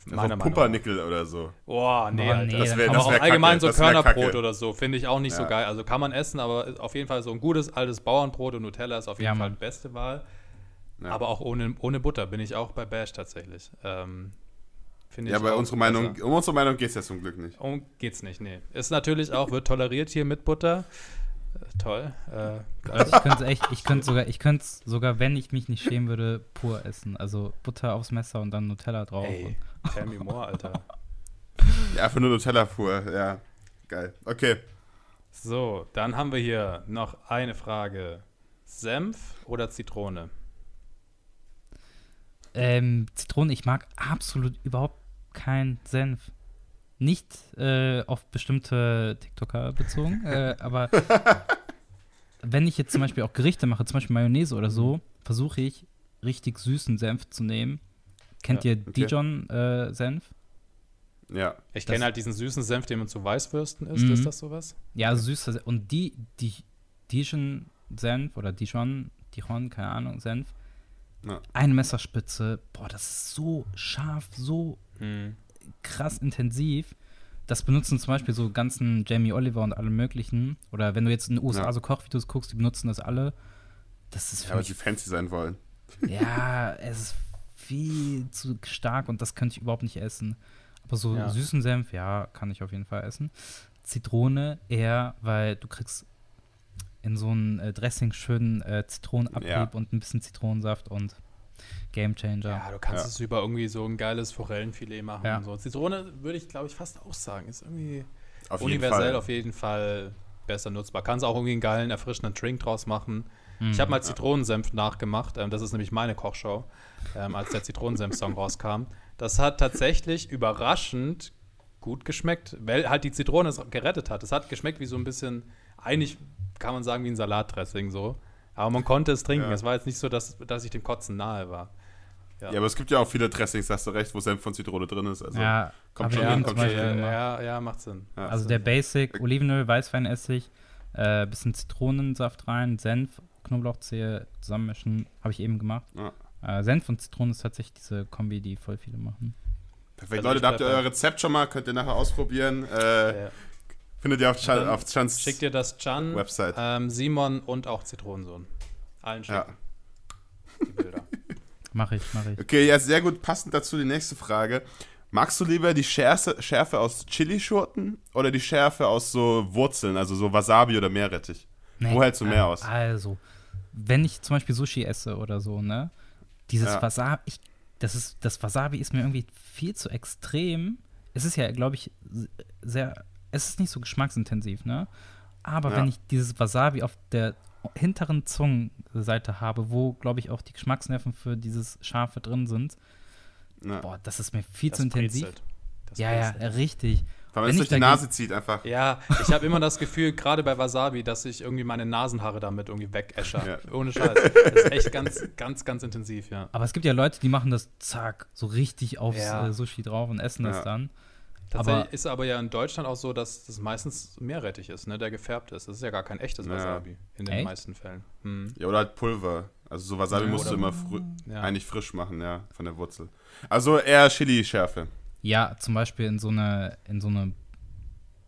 Meiner also Pumpernickel oder so. Boah, nee, oh, nee das wäre das wär allgemein so Körnerbrot oder so, finde ich auch nicht ja. so geil. Also kann man essen, aber auf jeden Fall so ein gutes altes Bauernbrot und Nutella ist auf jeden ja, Fall die beste Wahl. Ja. Aber auch ohne, ohne Butter bin ich auch bei Bash tatsächlich. Ähm, ja, bei unserer Meinung, um unsere Meinung geht es ja zum Glück nicht. Um geht's nicht, nee. Ist natürlich auch, wird toleriert hier mit Butter. Toll. Äh, also ich könnte echt, ich könnte sogar, ich könnte sogar, wenn ich mich nicht schämen würde, pur essen. Also Butter aufs Messer und dann Nutella drauf. Ey, tell me more, Alter. Ja, einfach nur Nutella pur, ja. Geil. Okay. So, dann haben wir hier noch eine Frage. Senf oder Zitrone? Ähm, Zitrone, ich mag absolut überhaupt keinen Senf nicht äh, auf bestimmte TikToker bezogen, äh, *laughs* aber wenn ich jetzt zum Beispiel auch Gerichte mache, zum Beispiel Mayonnaise oder so, versuche ich richtig süßen Senf zu nehmen. Kennt ja, ihr okay. Dijon-Senf? Äh, ja. Ich kenne halt diesen süßen Senf, den man zu Weißwürsten isst. Mhm. Ist das sowas? Ja, süßer Und die, die Dijon-Senf oder Dijon, Dijon, keine Ahnung, Senf. Ja. Eine Messerspitze, boah, das ist so scharf, so mhm krass intensiv. Das benutzen zum Beispiel so ganzen Jamie Oliver und alle möglichen. Oder wenn du jetzt in den USA ja. so Kochvideos guckst, die benutzen das alle. Das ist ja, weil sie fancy sein wollen. Ja, es ist viel zu stark und das könnte ich überhaupt nicht essen. Aber so ja. süßen Senf, ja, kann ich auf jeden Fall essen. Zitrone eher, weil du kriegst in so ein äh, Dressing schönen äh, Zitronenabrieb ja. und ein bisschen Zitronensaft und Game Changer. Ja, du kannst ja. es über irgendwie so ein geiles Forellenfilet machen ja. und so. Zitrone würde ich, glaube ich, fast auch sagen. Ist irgendwie auf universell jeden auf jeden Fall besser nutzbar. Kannst auch irgendwie einen geilen, erfrischenden Drink draus machen. Ich habe mal Zitronensenf nachgemacht. Ähm, das ist nämlich meine Kochshow, ähm, als der Zitronensenf-Song rauskam. Das hat tatsächlich überraschend gut geschmeckt, weil halt die Zitrone es gerettet hat. Es hat geschmeckt wie so ein bisschen, eigentlich kann man sagen, wie ein Salatdressing so. Aber man konnte es trinken. Ja. Es war jetzt nicht so, dass, dass ich dem Kotzen nahe war. Ja. ja. aber es gibt ja auch viele Dressings, hast du recht, wo Senf von Zitrone drin ist. Also ja, kommt schon hin, kommt schon ja, ja, macht Sinn. Ja, also der Basic, Olivenöl, Weißweinessig, äh, bisschen Zitronensaft rein, Senf, Knoblauchzehe zusammenmischen, habe ich eben gemacht. Äh, Senf und Zitrone ist tatsächlich diese Kombi, die voll viele machen. Perfekt, also Leute, da habt ihr euer Rezept schon mal, könnt ihr nachher ausprobieren. Äh, findet ihr auf, Chan, auf Chans Schickt ihr das Chan, Website. Ähm, Simon und auch Zitronensohn. Allen schicken. Ja. Die Bilder. *laughs* Mach ich, mach ich. Okay, ja, sehr gut. Passend dazu die nächste Frage. Magst du lieber die Schärfe, Schärfe aus Chili-Schurten oder die Schärfe aus so Wurzeln, also so Wasabi oder Meerrettich? Nee, Wo hältst du mehr aus? Also, wenn ich zum Beispiel Sushi esse oder so, ne? Dieses ja. Wasabi, ich, das, ist, das Wasabi ist mir irgendwie viel zu extrem. Es ist ja, glaube ich, sehr, es ist nicht so geschmacksintensiv, ne? Aber ja. wenn ich dieses Wasabi auf der hinteren Zungenseite habe, wo, glaube ich, auch die Geschmacksnerven für dieses Scharfe drin sind. Ja. Boah, das ist mir viel das zu intensiv. ja, ja, richtig. Weil man es durch die Nase zieht einfach. Ja, ich habe *laughs* immer das Gefühl, gerade bei Wasabi, dass ich irgendwie meine Nasenhaare damit irgendwie wegescher. Ja. Ohne Scheiß. Das ist echt ganz, ganz, ganz intensiv, ja. Aber es gibt ja Leute, die machen das zack, so richtig aufs ja. äh, Sushi drauf und essen ja. das dann. Tatsächlich aber, ist aber ja in Deutschland auch so, dass das meistens Meerrettich ist, ne, der gefärbt ist. Das ist ja gar kein echtes Wasabi in den Echt? meisten Fällen. Hm. Ja, oder halt Pulver. Also so Wasabi ja, musst du immer fr ja. eigentlich frisch machen, ja, von der Wurzel. Also eher Chili-Schärfe. Ja, zum Beispiel in so eine, in so eine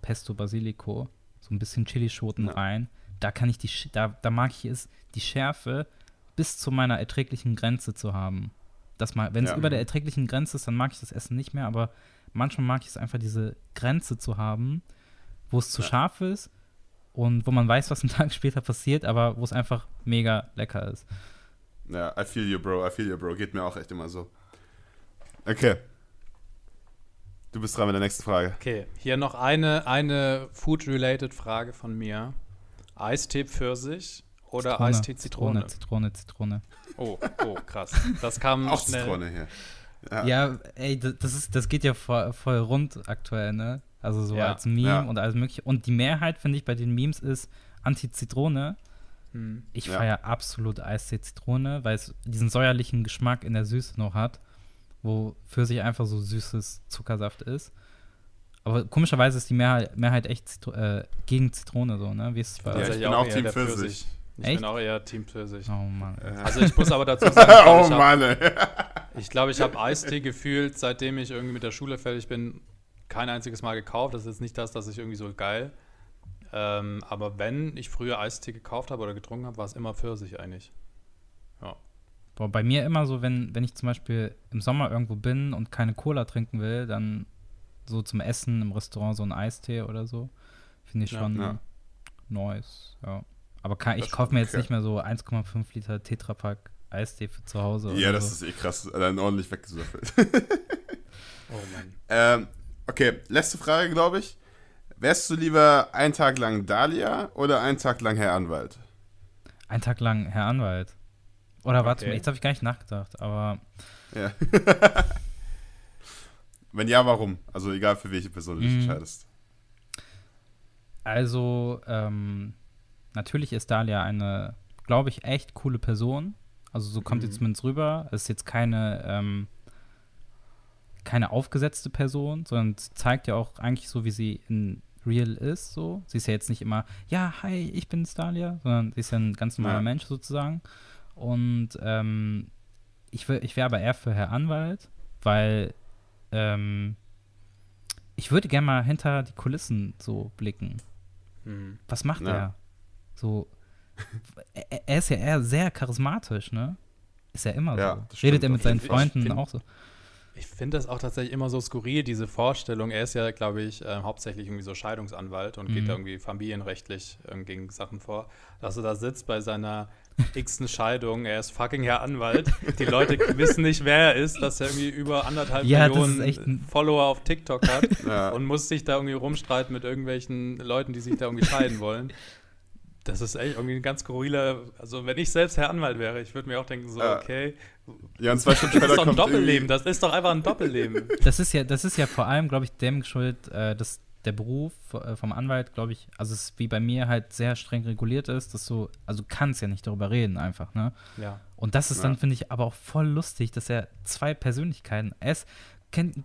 Pesto Basilico, so ein bisschen Chilischoten ja. rein. Da kann ich die, da, da mag ich es, die Schärfe bis zu meiner erträglichen Grenze zu haben. wenn es ja. über der erträglichen Grenze ist, dann mag ich das Essen nicht mehr, aber manchmal mag ich es einfach, diese Grenze zu haben, wo es zu ja. scharf ist und wo man weiß, was einen *laughs* Tag später passiert, aber wo es einfach mega lecker ist. Ja, I feel you, Bro, I feel you, Bro. Geht mir auch echt immer so. Okay. Du bist dran mit der nächsten Frage. Okay, hier noch eine, eine Food-related Frage von mir. Eistee Pfirsich oder Zitrone, Eistee Zitrone? Zitrone, Zitrone, Zitrone. Oh, oh, krass. Das kam *laughs* Auch schnell. Zitrone hier. Ja. ja, ey, das, ist, das geht ja voll, voll rund aktuell, ne? Also so ja. als Meme ja. und alles mögliche. Und die Mehrheit, finde ich, bei den Memes ist Anti-Zitrone. Hm. Ich ja. feiere absolut Eistee-Zitrone, weil es diesen säuerlichen Geschmack in der Süße noch hat, wo für sich einfach so süßes Zuckersaft ist. Aber komischerweise ist die Mehrheit, Mehrheit echt Zitro äh, gegen Zitrone so, ne? Wie ist es bei Ja, euch? ich bin auch Team Pfirsich. Ich Echt? bin auch eher Team Pfirsich. Oh Mann. Also *laughs* ich muss aber dazu *laughs* sagen, ich oh glaube, ich habe *laughs* ich, glaub, ich hab Eistee gefühlt, seitdem ich irgendwie mit der Schule fertig bin, kein einziges Mal gekauft. Das ist jetzt nicht das, dass ich irgendwie so geil. Ähm, aber wenn ich früher Eistee gekauft habe oder getrunken habe, war es immer Pfirsich eigentlich. Boah, bei mir immer so, wenn, wenn ich zum Beispiel im Sommer irgendwo bin und keine Cola trinken will, dann so zum Essen im Restaurant so ein Eistee oder so. Finde ich Ja. schon Ja. nice, ja. Aber kann, ich kaufe mir jetzt okay. nicht mehr so 1,5 Liter Tetrapack Eistee für zu Hause. Ja, oder das so. ist eh krass. Dann ordentlich weggesüffelt. *laughs* Oh Mann. ähm, okay, letzte Frage, glaube ich. Wärst du lieber einen Tag lang Dahlia oder einen Tag lang Herr Anwalt? Ein Tag lang Herr Anwalt. Oder warte Okay. mal, jetzt habe ich gar nicht nachgedacht, aber Ja. *laughs* Wenn ja, warum? Also egal für welche Person du dich Mhm. entscheidest. Also, ähm, natürlich ist Dalia eine, glaube ich, echt coole Person. Also so kommt Mhm. sie zumindest rüber. Es ist jetzt keine, ähm, keine aufgesetzte Person, sondern zeigt ja auch eigentlich so, wie sie in real ist. So. Sie ist ja jetzt nicht immer, ja, hi, ich bin Dalia, sondern sie ist ja ein ganz normaler Ja. Mensch sozusagen. Und ähm, ich, ich wäre aber eher für Herr Anwalt, weil ähm, ich würde gerne mal hinter die Kulissen so blicken. Mhm. Was macht Ja. er? So, er, er ist ja eher sehr charismatisch, ne? Ist ja immer Ja, so. Redet er mit seinen Freunden find- auch so. Ich finde das auch tatsächlich immer so skurril, diese Vorstellung. Er ist ja, glaube ich, äh, hauptsächlich irgendwie so Scheidungsanwalt und geht Mhm. da irgendwie familienrechtlich ähm, gegen Sachen vor. Dass er da sitzt bei seiner x-ten Scheidung, er ist fucking Herr Anwalt. Die Leute wissen nicht, wer er ist, dass er irgendwie über anderthalb Ja, das Millionen Follower auf TikTok hat Ja. und muss sich da irgendwie rumstreiten mit irgendwelchen Leuten, die sich da irgendwie scheiden wollen. Das ist echt irgendwie ein ganz skurriler, also wenn ich selbst Herr Anwalt wäre, ich würde mir auch denken, so, Ja. okay, ja, und zwei Stunden das später ist doch ein Doppelleben, irgendwie- das ist doch einfach ein Doppelleben. Das ist ja, das ist ja vor allem, glaube ich, dem geschuldet, äh, dass der Beruf äh, vom Anwalt, glaube ich, also es wie bei mir halt sehr streng reguliert ist, dass du, also du kannst ja nicht darüber reden einfach, ne? Ja. Und das ist Ja. dann, finde ich, aber auch voll lustig, dass er zwei Persönlichkeiten, er ist, kennt,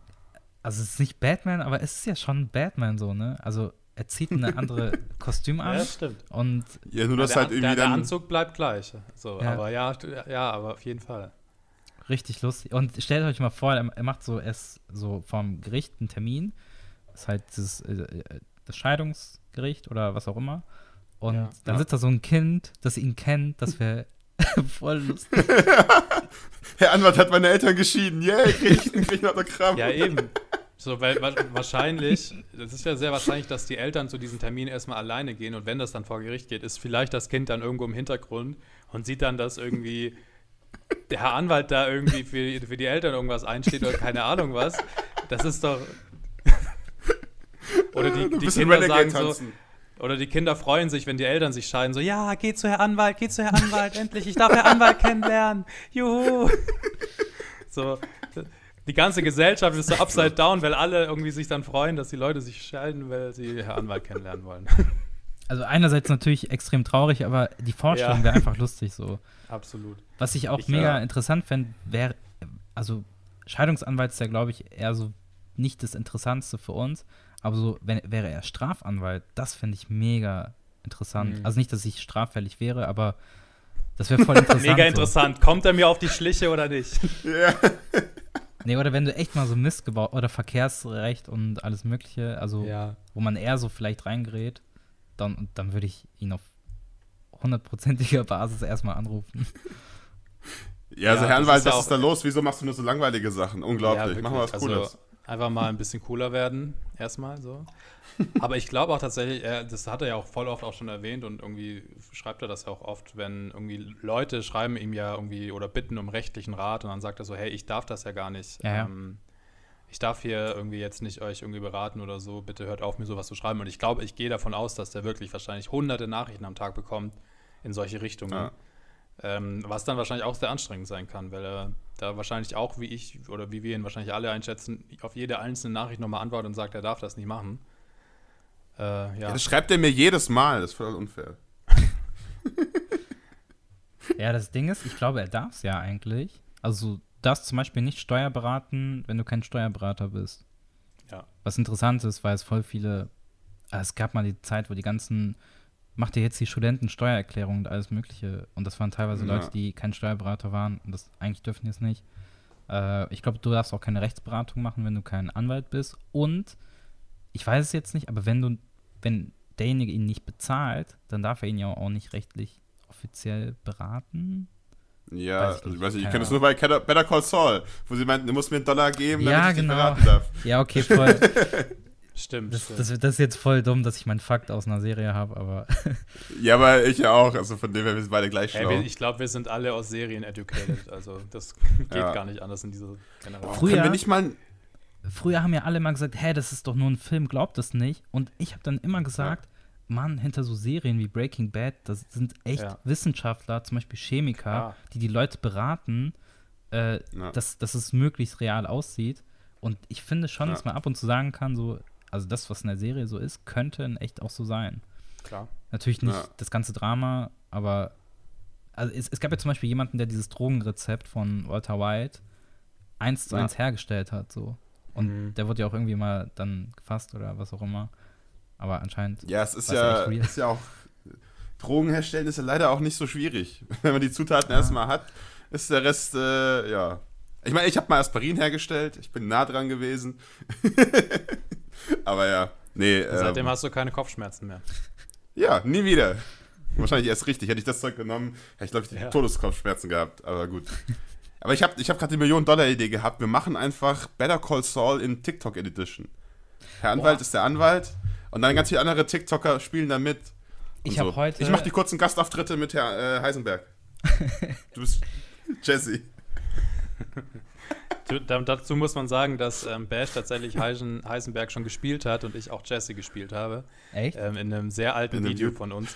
also es ist nicht Batman, aber es ist ja schon Batman so, ne? Also er zieht eine andere *laughs* Kostüm Ja, an das stimmt. und Ja, nur Ja, das der, halt irgendwie der, der. Anzug bleibt gleich. So, Ja. aber ja, ja, aber auf jeden Fall. richtig lustig. Und stellt euch mal vor, er, er macht so erst so vom Gericht einen Termin. Das ist halt dieses, äh, äh, das Scheidungsgericht oder was auch immer. Und Ja. dann Ja. sitzt da so ein Kind, das ihn kennt, das wäre *laughs* voll lustig. *laughs* Herr Anwalt hat meine Eltern geschieden. Yay, krieg ich krieg ich ein Autogramm. Ja, eben. So, weil wa- wahrscheinlich, es ist ja sehr wahrscheinlich, dass die Eltern zu diesem Termin erstmal alleine gehen und wenn das dann vor Gericht geht, ist vielleicht das Kind dann irgendwo im Hintergrund und sieht dann, dass irgendwie der Herr Anwalt da irgendwie für, für die Eltern irgendwas einsteht oder keine Ahnung was. Das ist doch. Oder die, die Kinder Renegade sagen so. Oder die Kinder freuen sich, wenn die Eltern sich scheiden. So, ja, geh zu Herr Anwalt, geh zu Herr Anwalt, *laughs* endlich, ich darf Herr Anwalt kennenlernen. Juhu. *laughs* So, die ganze Gesellschaft ist so upside down, weil alle irgendwie sich dann freuen, dass die Leute sich scheiden, weil sie Herr Anwalt kennenlernen wollen. *laughs* Also einerseits natürlich extrem traurig, aber die Vorstellung Ja. wäre einfach lustig so. Absolut. Was ich auch Ich, mega ja. interessant fände, wäre, also Scheidungsanwalt ist ja, glaube ich, eher so nicht das Interessantste für uns, aber so wenn, wäre er Strafanwalt, das finde ich mega interessant. Mhm. Also nicht, dass ich straffällig wäre, aber das wäre voll *laughs* interessant. Mega so. interessant. Kommt er mir auf die Schliche oder nicht? *laughs* Ja. Nee, oder wenn du echt mal so Mist gebaut oder Verkehrsrecht und alles Mögliche, also Ja. wo man eher so vielleicht reingerät, dann, dann würde ich ihn auf hundertprozentiger Basis erstmal anrufen. Ja, also Ja, Herr das Anwalt, ist ja was auch- ist da los? Wieso machst du nur so langweilige Sachen? Unglaublich. Ja, Mach mal was wirklich. Cooles. Also, einfach mal ein bisschen cooler werden, erstmal so. Aber ich glaube auch tatsächlich, er, das hat er ja auch voll oft auch schon erwähnt und irgendwie schreibt er das ja auch oft, wenn irgendwie Leute schreiben ihm ja irgendwie oder bitten um rechtlichen Rat und dann sagt er so, hey, ich darf das ja gar nicht. Ja, ja. Ähm, ich darf hier irgendwie jetzt nicht euch irgendwie beraten oder so, bitte hört auf, mir sowas zu schreiben. Und ich glaube, ich gehe davon aus, dass der wirklich wahrscheinlich hunderte Nachrichten am Tag bekommt in solche Richtungen. Ja. Ähm, was dann wahrscheinlich auch sehr anstrengend sein kann, weil er da wahrscheinlich auch, wie ich oder wie wir ihn wahrscheinlich alle einschätzen, auf jede einzelne Nachricht nochmal antwortet und sagt, er darf das nicht machen. Äh, ja. Ja, das schreibt er mir jedes Mal. Das ist voll unfair. *laughs* Ja, das Ding ist, ich glaube, er darf es ja eigentlich. Also, du darfst zum Beispiel nicht Steuerberaten, wenn du kein Steuerberater bist. Ja. Was interessant ist, weil es voll viele, also es gab mal die Zeit, wo die ganzen, macht ihr jetzt die Studenten Steuererklärung und alles Mögliche. Und das waren teilweise ja. Leute, die kein Steuerberater waren und das eigentlich dürfen die es nicht. Äh, ich glaube, du darfst auch keine Rechtsberatung machen, wenn du kein Anwalt bist. Und ich weiß es jetzt nicht, aber wenn du, wenn derjenige ihn nicht bezahlt, dann darf er ihn ja auch nicht rechtlich offiziell beraten. Ja, weiß ich, ich weiß nicht, ich kenne das nur bei Better Call Saul, wo sie meinten, du musst mir einen Dollar geben, damit ja, ich genau. dich beraten darf. Ja, okay, voll. *laughs* stimmt. Das, stimmt. Das, das, ist jetzt voll dumm, dass ich meinen Fakt aus einer Serie habe, aber. *laughs* ja, aber ich ja auch, also von dem her, wir sind beide gleich schlau. Hey, ich glaube, wir sind alle aus Serien educated, also das *laughs* geht ja. gar nicht anders in dieser Generation. Früher, Können wir nicht mal früher haben ja alle mal gesagt, hä, das ist doch nur ein Film, glaubt das nicht. Und ich habe dann immer gesagt, ja. Mann, hinter so Serien wie Breaking Bad, das sind echt ja. Wissenschaftler, zum Beispiel Chemiker, ja. die die Leute beraten, äh, dass, dass es möglichst real aussieht. Und ich finde schon, dass man ab und zu sagen kann, so, also das, was in der Serie so ist, könnte in echt auch so sein. Klar. Natürlich nicht das ganze Drama, aber also es, es, gab ja zum Beispiel jemanden, der dieses Drogenrezept von Walter White eins zu eins hergestellt hat, so. Und mhm. der wurde ja auch irgendwie mal dann gefasst oder was auch immer. Aber anscheinend. Ja, es ist ja, ist ja auch. Drogen herstellen ist ja leider auch nicht so schwierig. *laughs* Wenn man die Zutaten ja. erstmal hat, ist der Rest, äh, ja. Ich meine, ich habe mal Aspirin hergestellt. Ich bin nah dran gewesen. *laughs* Aber ja, nee. Seitdem ähm, hast du keine Kopfschmerzen mehr. Ja, nie wieder. Wahrscheinlich erst richtig. Hätte ich das Zeug genommen, hätte ich, glaube ich, ja. Todeskopfschmerzen gehabt. Aber gut. Aber ich habe ich hab gerade die Million-Dollar-Idee gehabt. Wir machen einfach Better Call Saul in TikTok Edition. Herr Anwalt Boah. ist der Anwalt und dann ganz viele andere TikToker spielen da mit. Ich habe so. heute. Ich mache die kurzen Gastauftritte mit Herr äh, Heisenberg. *laughs* du bist Jesse. Dazu muss man sagen, dass ähm, Bash tatsächlich Heisen, Heisenberg schon gespielt hat und ich auch Jesse gespielt habe. Echt? Ähm, in einem sehr alten in Video von uns.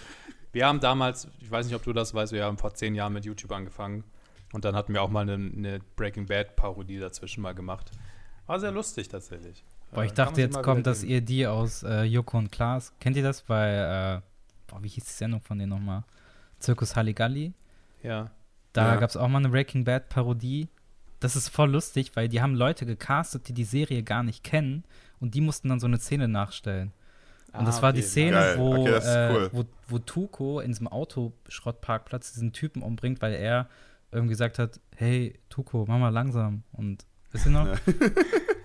Wir haben damals, ich weiß nicht, ob du das weißt, wir haben vor zehn Jahren mit YouTube angefangen. Und dann hatten wir auch mal eine, eine Breaking Bad-Parodie dazwischen mal gemacht. War sehr lustig tatsächlich. Boah, ich äh, dachte, jetzt kommt, dass ihr die aus äh, Joko und Klaas, kennt ihr das bei, äh, boah, wie hieß die Sendung von denen nochmal? Zirkus Halligalli? Ja. Da ja. gab es auch mal eine Breaking Bad-Parodie. Das ist voll lustig, weil die haben Leute gecastet, die die Serie gar nicht kennen und die mussten dann so eine Szene nachstellen. Und ah, das war okay. die Szene, wo, okay, äh, cool. wo, wo Tuko in diesem Autoschrottparkplatz diesen Typen umbringt, weil er irgendwie gesagt hat, hey, Tuko, mach mal langsam. Und wisst ihr noch? Ja. *laughs*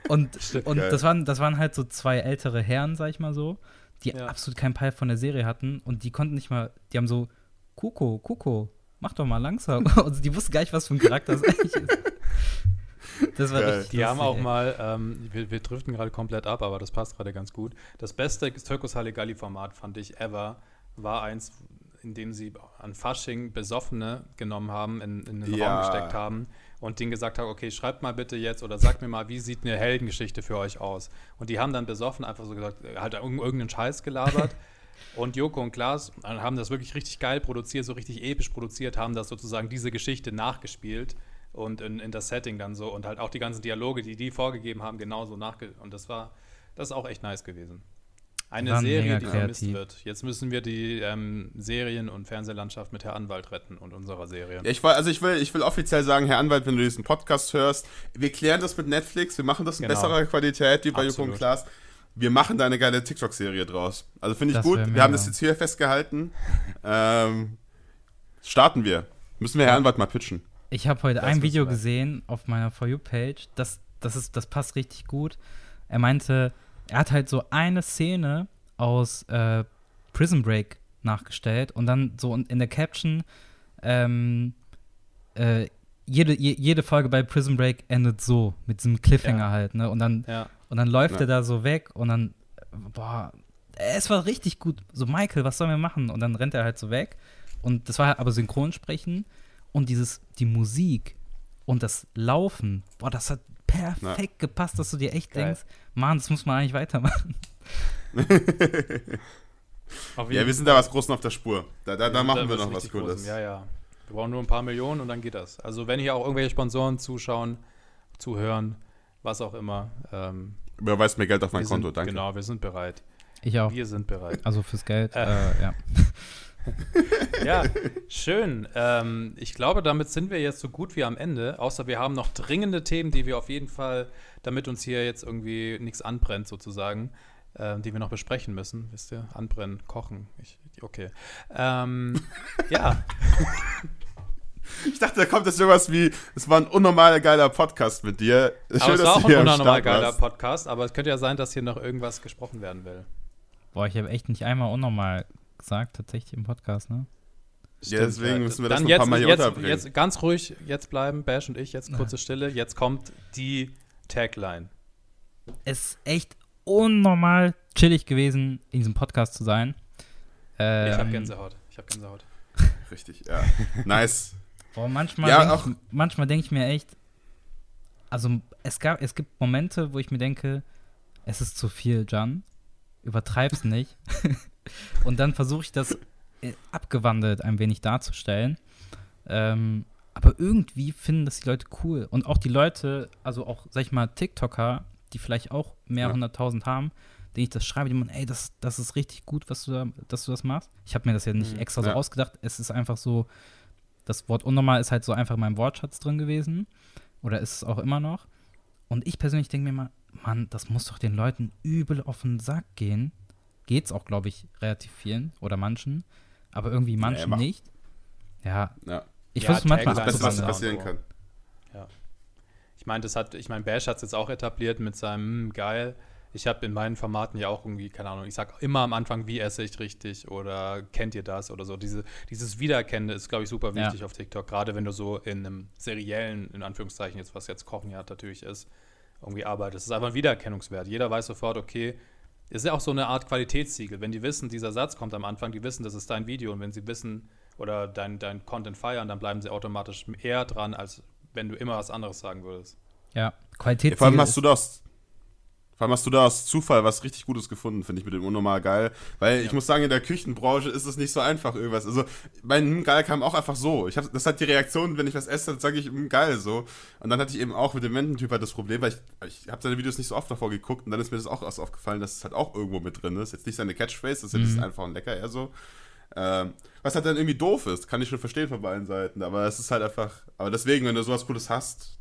Und, und das, waren, das waren halt so zwei ältere Herren, sag ich mal so, die ja. absolut keinen Peil von der Serie hatten und die konnten nicht mal, die haben so, Kuko, Kuko, mach doch mal langsam. *laughs* und die wussten gar nicht, was für ein Charakter das eigentlich ist. Das war richtig Die haben auch mal, ähm, wir, wir driften gerade komplett ab, aber das passt gerade ganz gut. Das beste Türkus Halligalli-Format fand ich ever, war eins, indem sie an Fasching Besoffene genommen haben, in, in den ja. Raum gesteckt haben und denen gesagt haben, okay, schreibt mal bitte jetzt oder sagt mir mal, wie sieht eine Heldengeschichte für euch aus? Und die haben dann besoffen einfach so gesagt, halt irgendeinen Scheiß gelabert. *laughs* und Joko und Klaas haben das wirklich richtig geil produziert, so richtig episch produziert, haben das sozusagen diese Geschichte nachgespielt und in, in das Setting dann so und halt auch die ganzen Dialoge, die die vorgegeben haben, genauso nachge... Und das war, das ist auch echt nice gewesen. Eine Serie, die vermisst wird. Jetzt müssen wir die ähm, Serien- und Fernsehlandschaft mit Herr Anwalt retten und unserer Serie. Ja, ich will, also ich will, ich will offiziell sagen, Herr Anwalt, wenn du diesen Podcast hörst, wir klären das mit Netflix, wir machen das in genau. besserer Qualität wie bei Joko und Klaas. Wir machen da eine geile TikTok-Serie draus. Also finde ich das gut. Wir haben das jetzt hier festgehalten. ähm, starten wir. Müssen wir Herr Anwalt mal pitchen. Ich habe heute das ein Video gesehen auf meiner For You-Page. Das, das, das passt richtig gut. Er meinte, er hat halt so eine Szene aus äh, Prison Break nachgestellt und dann so in der Caption ähm, äh, jede, jede Folge bei Prison Break endet so, mit diesem Cliffhanger ja. halt, ne? Und dann, ja. und dann läuft ja. er da so weg und dann, boah, es war richtig gut. So, Michael, was sollen wir machen? Und dann rennt er halt so weg. Und das war halt aber Synchronsprechen und dieses, die Musik und das Laufen, boah, das hat perfekt Na. gepasst, dass du dir echt Geil. denkst, Mann, das muss man eigentlich weitermachen. *laughs* ja, wir sind da was Großen auf der Spur. Da, da, da machen wir noch was Cooles. Ja, ja. Wir brauchen nur ein paar Millionen und dann geht das. Also wenn hier auch irgendwelche Sponsoren zuschauen, zuhören, was auch immer. Ähm, Überweist mir Geld auf mein Konto, sind, danke. Genau, wir sind bereit. Ich auch. Wir sind bereit. Also fürs Geld, äh, äh ja. *laughs* *laughs* ja, schön. Ähm, ich glaube, damit sind wir jetzt so gut wie am Ende. Außer wir haben noch dringende Themen, die wir auf jeden Fall, damit uns hier jetzt irgendwie nichts anbrennt, sozusagen, äh, die wir noch besprechen müssen. Wisst ihr? Anbrennen, kochen. Ich, okay. Ähm, *laughs* ja. Ich dachte, da kommt jetzt irgendwas wie, es war ein unnormal geiler Podcast mit dir. Schön, aber es war auch ein unnormal geiler Podcast, aber es könnte ja sein, dass hier noch irgendwas gesprochen werden will. Boah, ich habe echt nicht einmal unnormal gesagt, tatsächlich im Podcast, ne? Stimmt, ja, deswegen müssen wir das noch ein paar Mal hier jetzt, unterbringen. Jetzt ganz ruhig jetzt bleiben, Bash und ich, jetzt kurze Stille. Jetzt kommt die Tagline. Es ist echt unnormal chillig gewesen, in diesem Podcast zu sein. Ähm, ich habe Gänsehaut. Ich habe Gänsehaut. *laughs* Richtig, ja. nice. Boah, manchmal ja, denke ich, manchmal denk ich mir echt, also es, gab, es gibt Momente, wo ich mir denke, es ist zu viel, Jan. Übertreib's nicht. *laughs* Und dann versuche ich das äh, abgewandelt ein wenig darzustellen. Ähm, aber irgendwie finden das die Leute cool. Und auch die Leute, also auch, sag ich mal, TikToker, die vielleicht auch mehr hunderttausend ja. haben, denen ich das schreibe, die meinen, ey, das, das ist richtig gut, was du da, dass du das machst. Ich habe mir das ja nicht mhm. extra so ja. ausgedacht. Es ist einfach so, das Wort unnormal ist halt so einfach in meinem Wortschatz drin gewesen. Oder ist es auch immer noch. Und ich persönlich denke mir mal, Mann, das muss doch den Leuten übel auf den Sack gehen, geht's auch, glaube ich, relativ vielen oder manchen, aber irgendwie manchen ja, nicht. Ja. ja. Ich ja, versuche manchmal das was passieren kann. Ja. Ich meine, das hat, ich meine, Bash hat es jetzt auch etabliert mit seinem, hm, geil. Ich habe in meinen Formaten ja auch irgendwie, keine Ahnung, ich sage immer am Anfang, wie esse ich richtig oder kennt ihr das oder so. Diese, dieses Wiedererkennen ist, glaube ich, super wichtig ja. auf TikTok, gerade wenn du so in einem seriellen, in Anführungszeichen, jetzt was jetzt Kochen ja natürlich ist, irgendwie arbeitest. Es ist einfach ein Wiedererkennungswert. Jeder weiß sofort, okay, ist ja auch so eine Art Qualitätssiegel. Wenn die wissen, dieser Satz kommt am Anfang, die wissen, das ist dein Video und wenn sie wissen oder dein, dein Content feiern, dann bleiben sie automatisch eher dran, als wenn du immer was anderes sagen würdest. Ja, Qualitätssiegel. Ja, vor allem hast du das vor allem hast du da aus Zufall was richtig Gutes gefunden, finde ich mit dem Unnormal geil. Weil ja. ich muss sagen, in der Küchenbranche ist es nicht so einfach irgendwas. Also mein Geil kam auch einfach so. Ich hab, das hat die Reaktion, wenn ich was esse, dann sage ich geil so. Und dann hatte ich eben auch mit dem Wendentyp halt das Problem, weil ich, ich habe seine Videos nicht so oft davor geguckt und dann ist mir das auch erst aufgefallen, dass es halt auch irgendwo mit drin ist. Jetzt nicht seine Catchphrase, das ist mhm. einfach und lecker eher so. Ähm, was halt dann irgendwie doof ist, kann ich schon verstehen von beiden Seiten. Aber es ist halt einfach. Aber deswegen, wenn du sowas Cooles hast,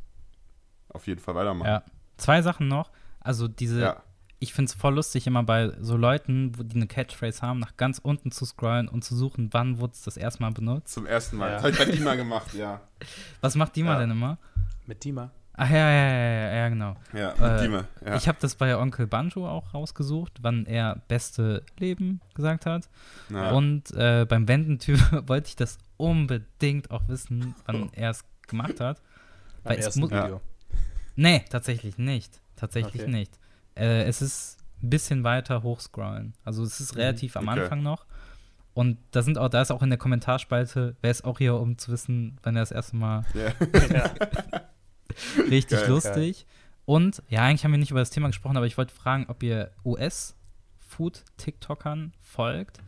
auf jeden Fall weitermachen. Ja. Zwei Sachen noch. Also diese, ja. ich finde es voll lustig, immer bei so Leuten, wo die eine Catchphrase haben, nach ganz unten zu scrollen und zu suchen, wann wurde es das erste Mal benutzt. Zum ersten Mal. Ja. Das habe ich bei Dima gemacht, ja. *laughs* Was macht Dima ja. denn immer? Mit Dima. Ach ja, ja, ja, ja, ja genau. Ja, äh, Dima, ja. Ich habe das bei Onkel Banjo auch rausgesucht, wann er beste Leben gesagt hat. Ja. Und äh, beim Wendentyp *laughs* wollte ich das unbedingt auch wissen, wann *laughs* er es gemacht hat. Beim Weil ersten Video. Nee, tatsächlich nicht. Tatsächlich okay. nicht. Äh, es ist ein bisschen weiter hochscrollen. Also es ist mhm. relativ mhm. am okay. Anfang noch. Und da sind auch, da ist auch in der Kommentarspalte, wäre es auch hier, um zu wissen, wenn er das erste Mal yeah. *laughs* richtig geil, lustig. Geil. Und ja, eigentlich haben wir nicht über das Thema gesprochen, aber ich wollte fragen, ob ihr US-Food-TikTokern folgt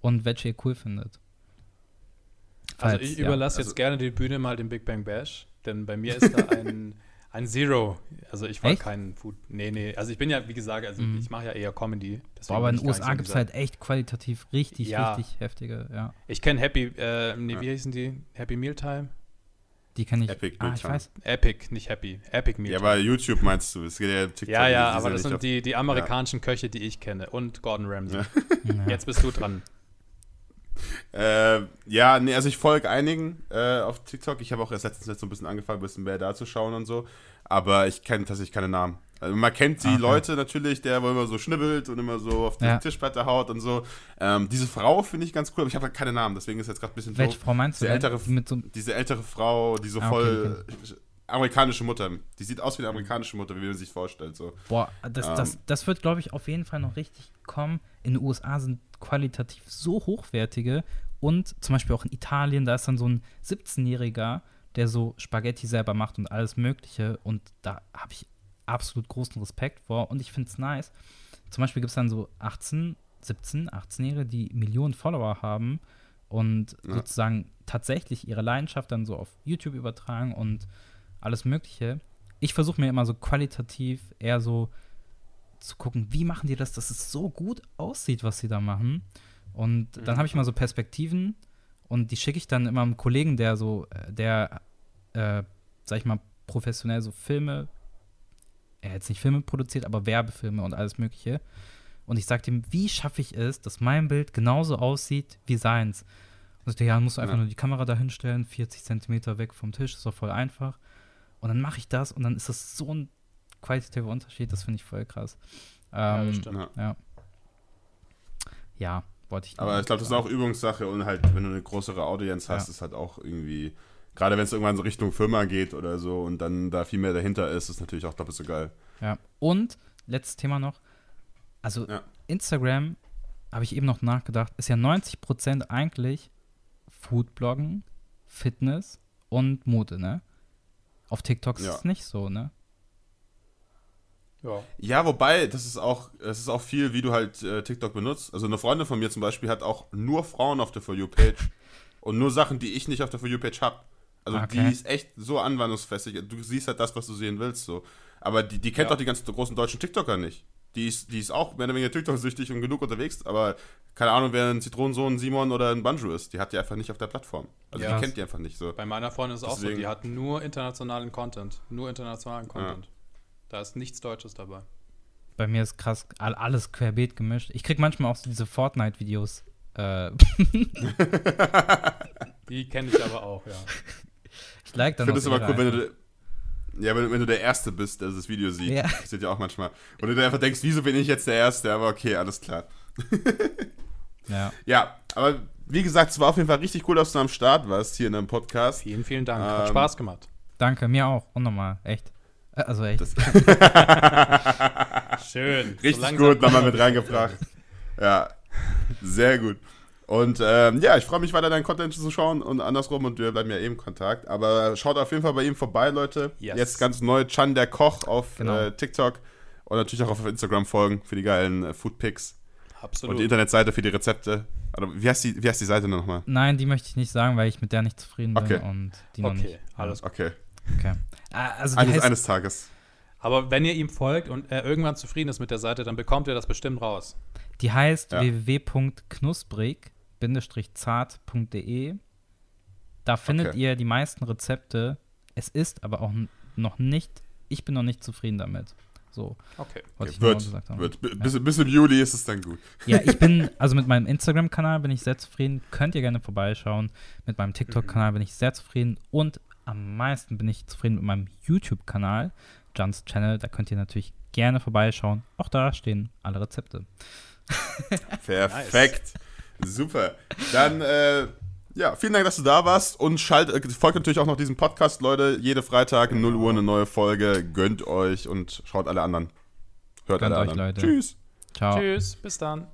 und welche ihr cool findet. Falls, also ich überlasse also, jetzt gerne die Bühne mal dem Big Bang Bash, denn bei mir ist da *laughs* ein Ein Zero. Also ich war echt? kein Food. Nee, nee. Also ich bin ja, wie gesagt, also mhm. ich mache ja eher Comedy. Boah, aber in den USA gibt es halt echt qualitativ richtig, ja. richtig heftige, ja. Ich kenne Happy, äh, nee, wie hießen die? Happy Mealtime? Die kenne ich. Epic ah, ich weiß. Epic, nicht Happy. Epic Mealtime. Ja, aber YouTube meinst du. Es geht ja, TikTok, ja, ja aber das sind die, die amerikanischen ja. Köche, die ich kenne. Und Gordon Ramsay. Ja. *laughs* Jetzt bist du dran. Äh, ja, nee, also ich folge einigen äh, auf TikTok. Ich habe auch erst letztens jetzt so ein bisschen angefangen, ein bisschen mehr da zu schauen und so. Aber ich kenne tatsächlich keine Namen. Also man kennt die okay. Leute natürlich, der wo immer so schnibbelt und immer so auf die ja. Tischplatte haut und so. Ähm, diese Frau finde ich ganz cool, aber ich habe halt keine Namen, deswegen ist jetzt gerade ein bisschen Welche doof. Frau meinst diese du? Ältere, so diese ältere Frau, die so ah, voll okay, okay. Amerikanische Mutter. Die sieht aus wie eine amerikanische Mutter, wie man sich vorstellt. So. Boah, das, ähm, das, das wird, glaube ich, auf jeden Fall noch richtig kommen. In den USA sind qualitativ so hochwertige und zum Beispiel auch in Italien, da ist dann so ein 17-Jähriger, der so Spaghetti selber macht und alles Mögliche. Und da habe ich absolut großen Respekt vor. Und ich finde es nice. Zum Beispiel gibt es dann so 18, 17, 18-Jährige, die Millionen Follower haben und ja. sozusagen tatsächlich ihre Leidenschaft dann so auf YouTube übertragen und alles Mögliche. Ich versuche mir immer so qualitativ eher so zu gucken, wie machen die das, dass es so gut aussieht, was sie da machen. Und dann mhm. habe ich mal so Perspektiven und die schicke ich dann immer einem Kollegen, der so, äh, der, äh, sag ich mal, professionell so Filme, er hat jetzt nicht Filme produziert, aber Werbefilme und alles Mögliche. Und ich sage ihm, wie schaffe ich es, dass mein Bild genauso aussieht wie seins? Und sagt, ja, musst du einfach ja. nur die Kamera da hinstellen, 40 Zentimeter weg vom Tisch, ist doch voll einfach. Und dann mache ich das und dann ist das so ein qualitativer Unterschied, das finde ich voll krass. Ähm, ja, stimmt. Ja. ja, wollte ich. Aber ich glaube, das ist auch Übungssache und halt, wenn du eine größere Audience hast, ja. ist halt auch irgendwie, gerade wenn es irgendwann so Richtung Firma geht oder so und dann da viel mehr dahinter ist, ist natürlich auch doppelt so geil. Ja, und letztes Thema noch. Also, ja. Instagram, habe ich eben noch nachgedacht, ist ja 90% eigentlich Foodbloggen, Fitness und Mode, ne? Auf TikTok ist es nicht so, ne? Ja. ja, wobei, das ist auch, es ist auch viel, wie du halt äh, TikTok benutzt. Also eine Freundin von mir zum Beispiel hat auch nur Frauen auf der For You-Page und nur Sachen, die ich nicht auf der For You-Page habe. Also okay. die ist echt so anwendungsfestig. Du siehst halt das, was du sehen willst. so. Aber die, die kennt ja. auch die ganzen großen deutschen TikToker nicht. Die ist, die ist auch mehr oder weniger TikTok-süchtig und genug unterwegs, aber keine Ahnung, wer ein Zitronensohn, Simon oder ein Banjo ist. Die hat die einfach nicht auf der Plattform. Also ja. die kennt die einfach nicht so. Bei meiner Freundin ist es auch so, die hat nur internationalen Content. Nur internationalen Content. Ja. Da ist nichts Deutsches dabei. Bei mir ist krass alles querbeet gemischt. Ich krieg manchmal auch so diese Fortnite-Videos. Äh. *laughs* die kenne ich aber auch, ja. Ich like dann Ich finde es aber cool, wenn du, ja, wenn, wenn, du der Erste bist, der das Video sieht. Ja. Das sieht ja auch manchmal. Und du dir einfach denkst, wieso bin ich jetzt der Erste? Aber okay, alles klar. *laughs* ja. Ja, aber wie gesagt, es war auf jeden Fall richtig cool, dass du am Start warst hier in einem Podcast. Vielen, vielen Dank. Ähm, Hat Spaß gemacht. Danke, mir auch. Und nochmal, echt. Äh, also echt. *laughs* Schön. Richtig so gut, nochmal mit reingebracht. Ja, sehr gut. Und ähm, ja, ich freue mich weiter, deinen Content zu schauen und andersrum und wir bleiben ja eben in Kontakt. Aber schaut auf jeden Fall bei ihm vorbei, Leute. Yes. Jetzt ganz neu Chan der Koch auf genau. äh, TikTok und natürlich auch auf Instagram folgen für die geilen äh, Food Pics. Absolut. Und die Internetseite für die Rezepte. Also, wie, heißt die, wie heißt die Seite nochmal? Nein, die möchte ich nicht sagen, weil ich mit der nicht zufrieden bin okay. und die noch okay. nicht. Alles okay. Okay. Ah, also eines, heißt, eines Tages. Aber wenn ihr ihm folgt und er irgendwann zufrieden ist mit der Seite, dann bekommt ihr das bestimmt raus. Die heißt ja. www.knusprig-zart.de. Da findet okay. ihr die meisten Rezepte. Es ist aber auch noch nicht, ich bin noch nicht zufrieden damit. So. Okay. okay. wird, wird. Bis, ja. bis, im Juli ist es dann gut. Ja, ich *laughs* bin, also mit meinem Instagram-Kanal bin ich sehr zufrieden. Könnt ihr gerne vorbeischauen. Mit meinem TikTok-Kanal bin ich sehr zufrieden. Und am meisten bin ich zufrieden mit meinem YouTube-Kanal, Johns Channel. Da könnt ihr natürlich gerne vorbeischauen. Auch da stehen alle Rezepte. Perfekt. Super. Dann, äh, ja, vielen Dank, dass du da warst und schalt, äh, folgt natürlich auch noch diesem Podcast, Leute. Jede Freitag, 0 Uhr, eine neue Folge. Gönnt euch und schaut alle anderen. Hört Gönnt alle euch, anderen. Leute. Tschüss. Ciao. Tschüss. Bis dann.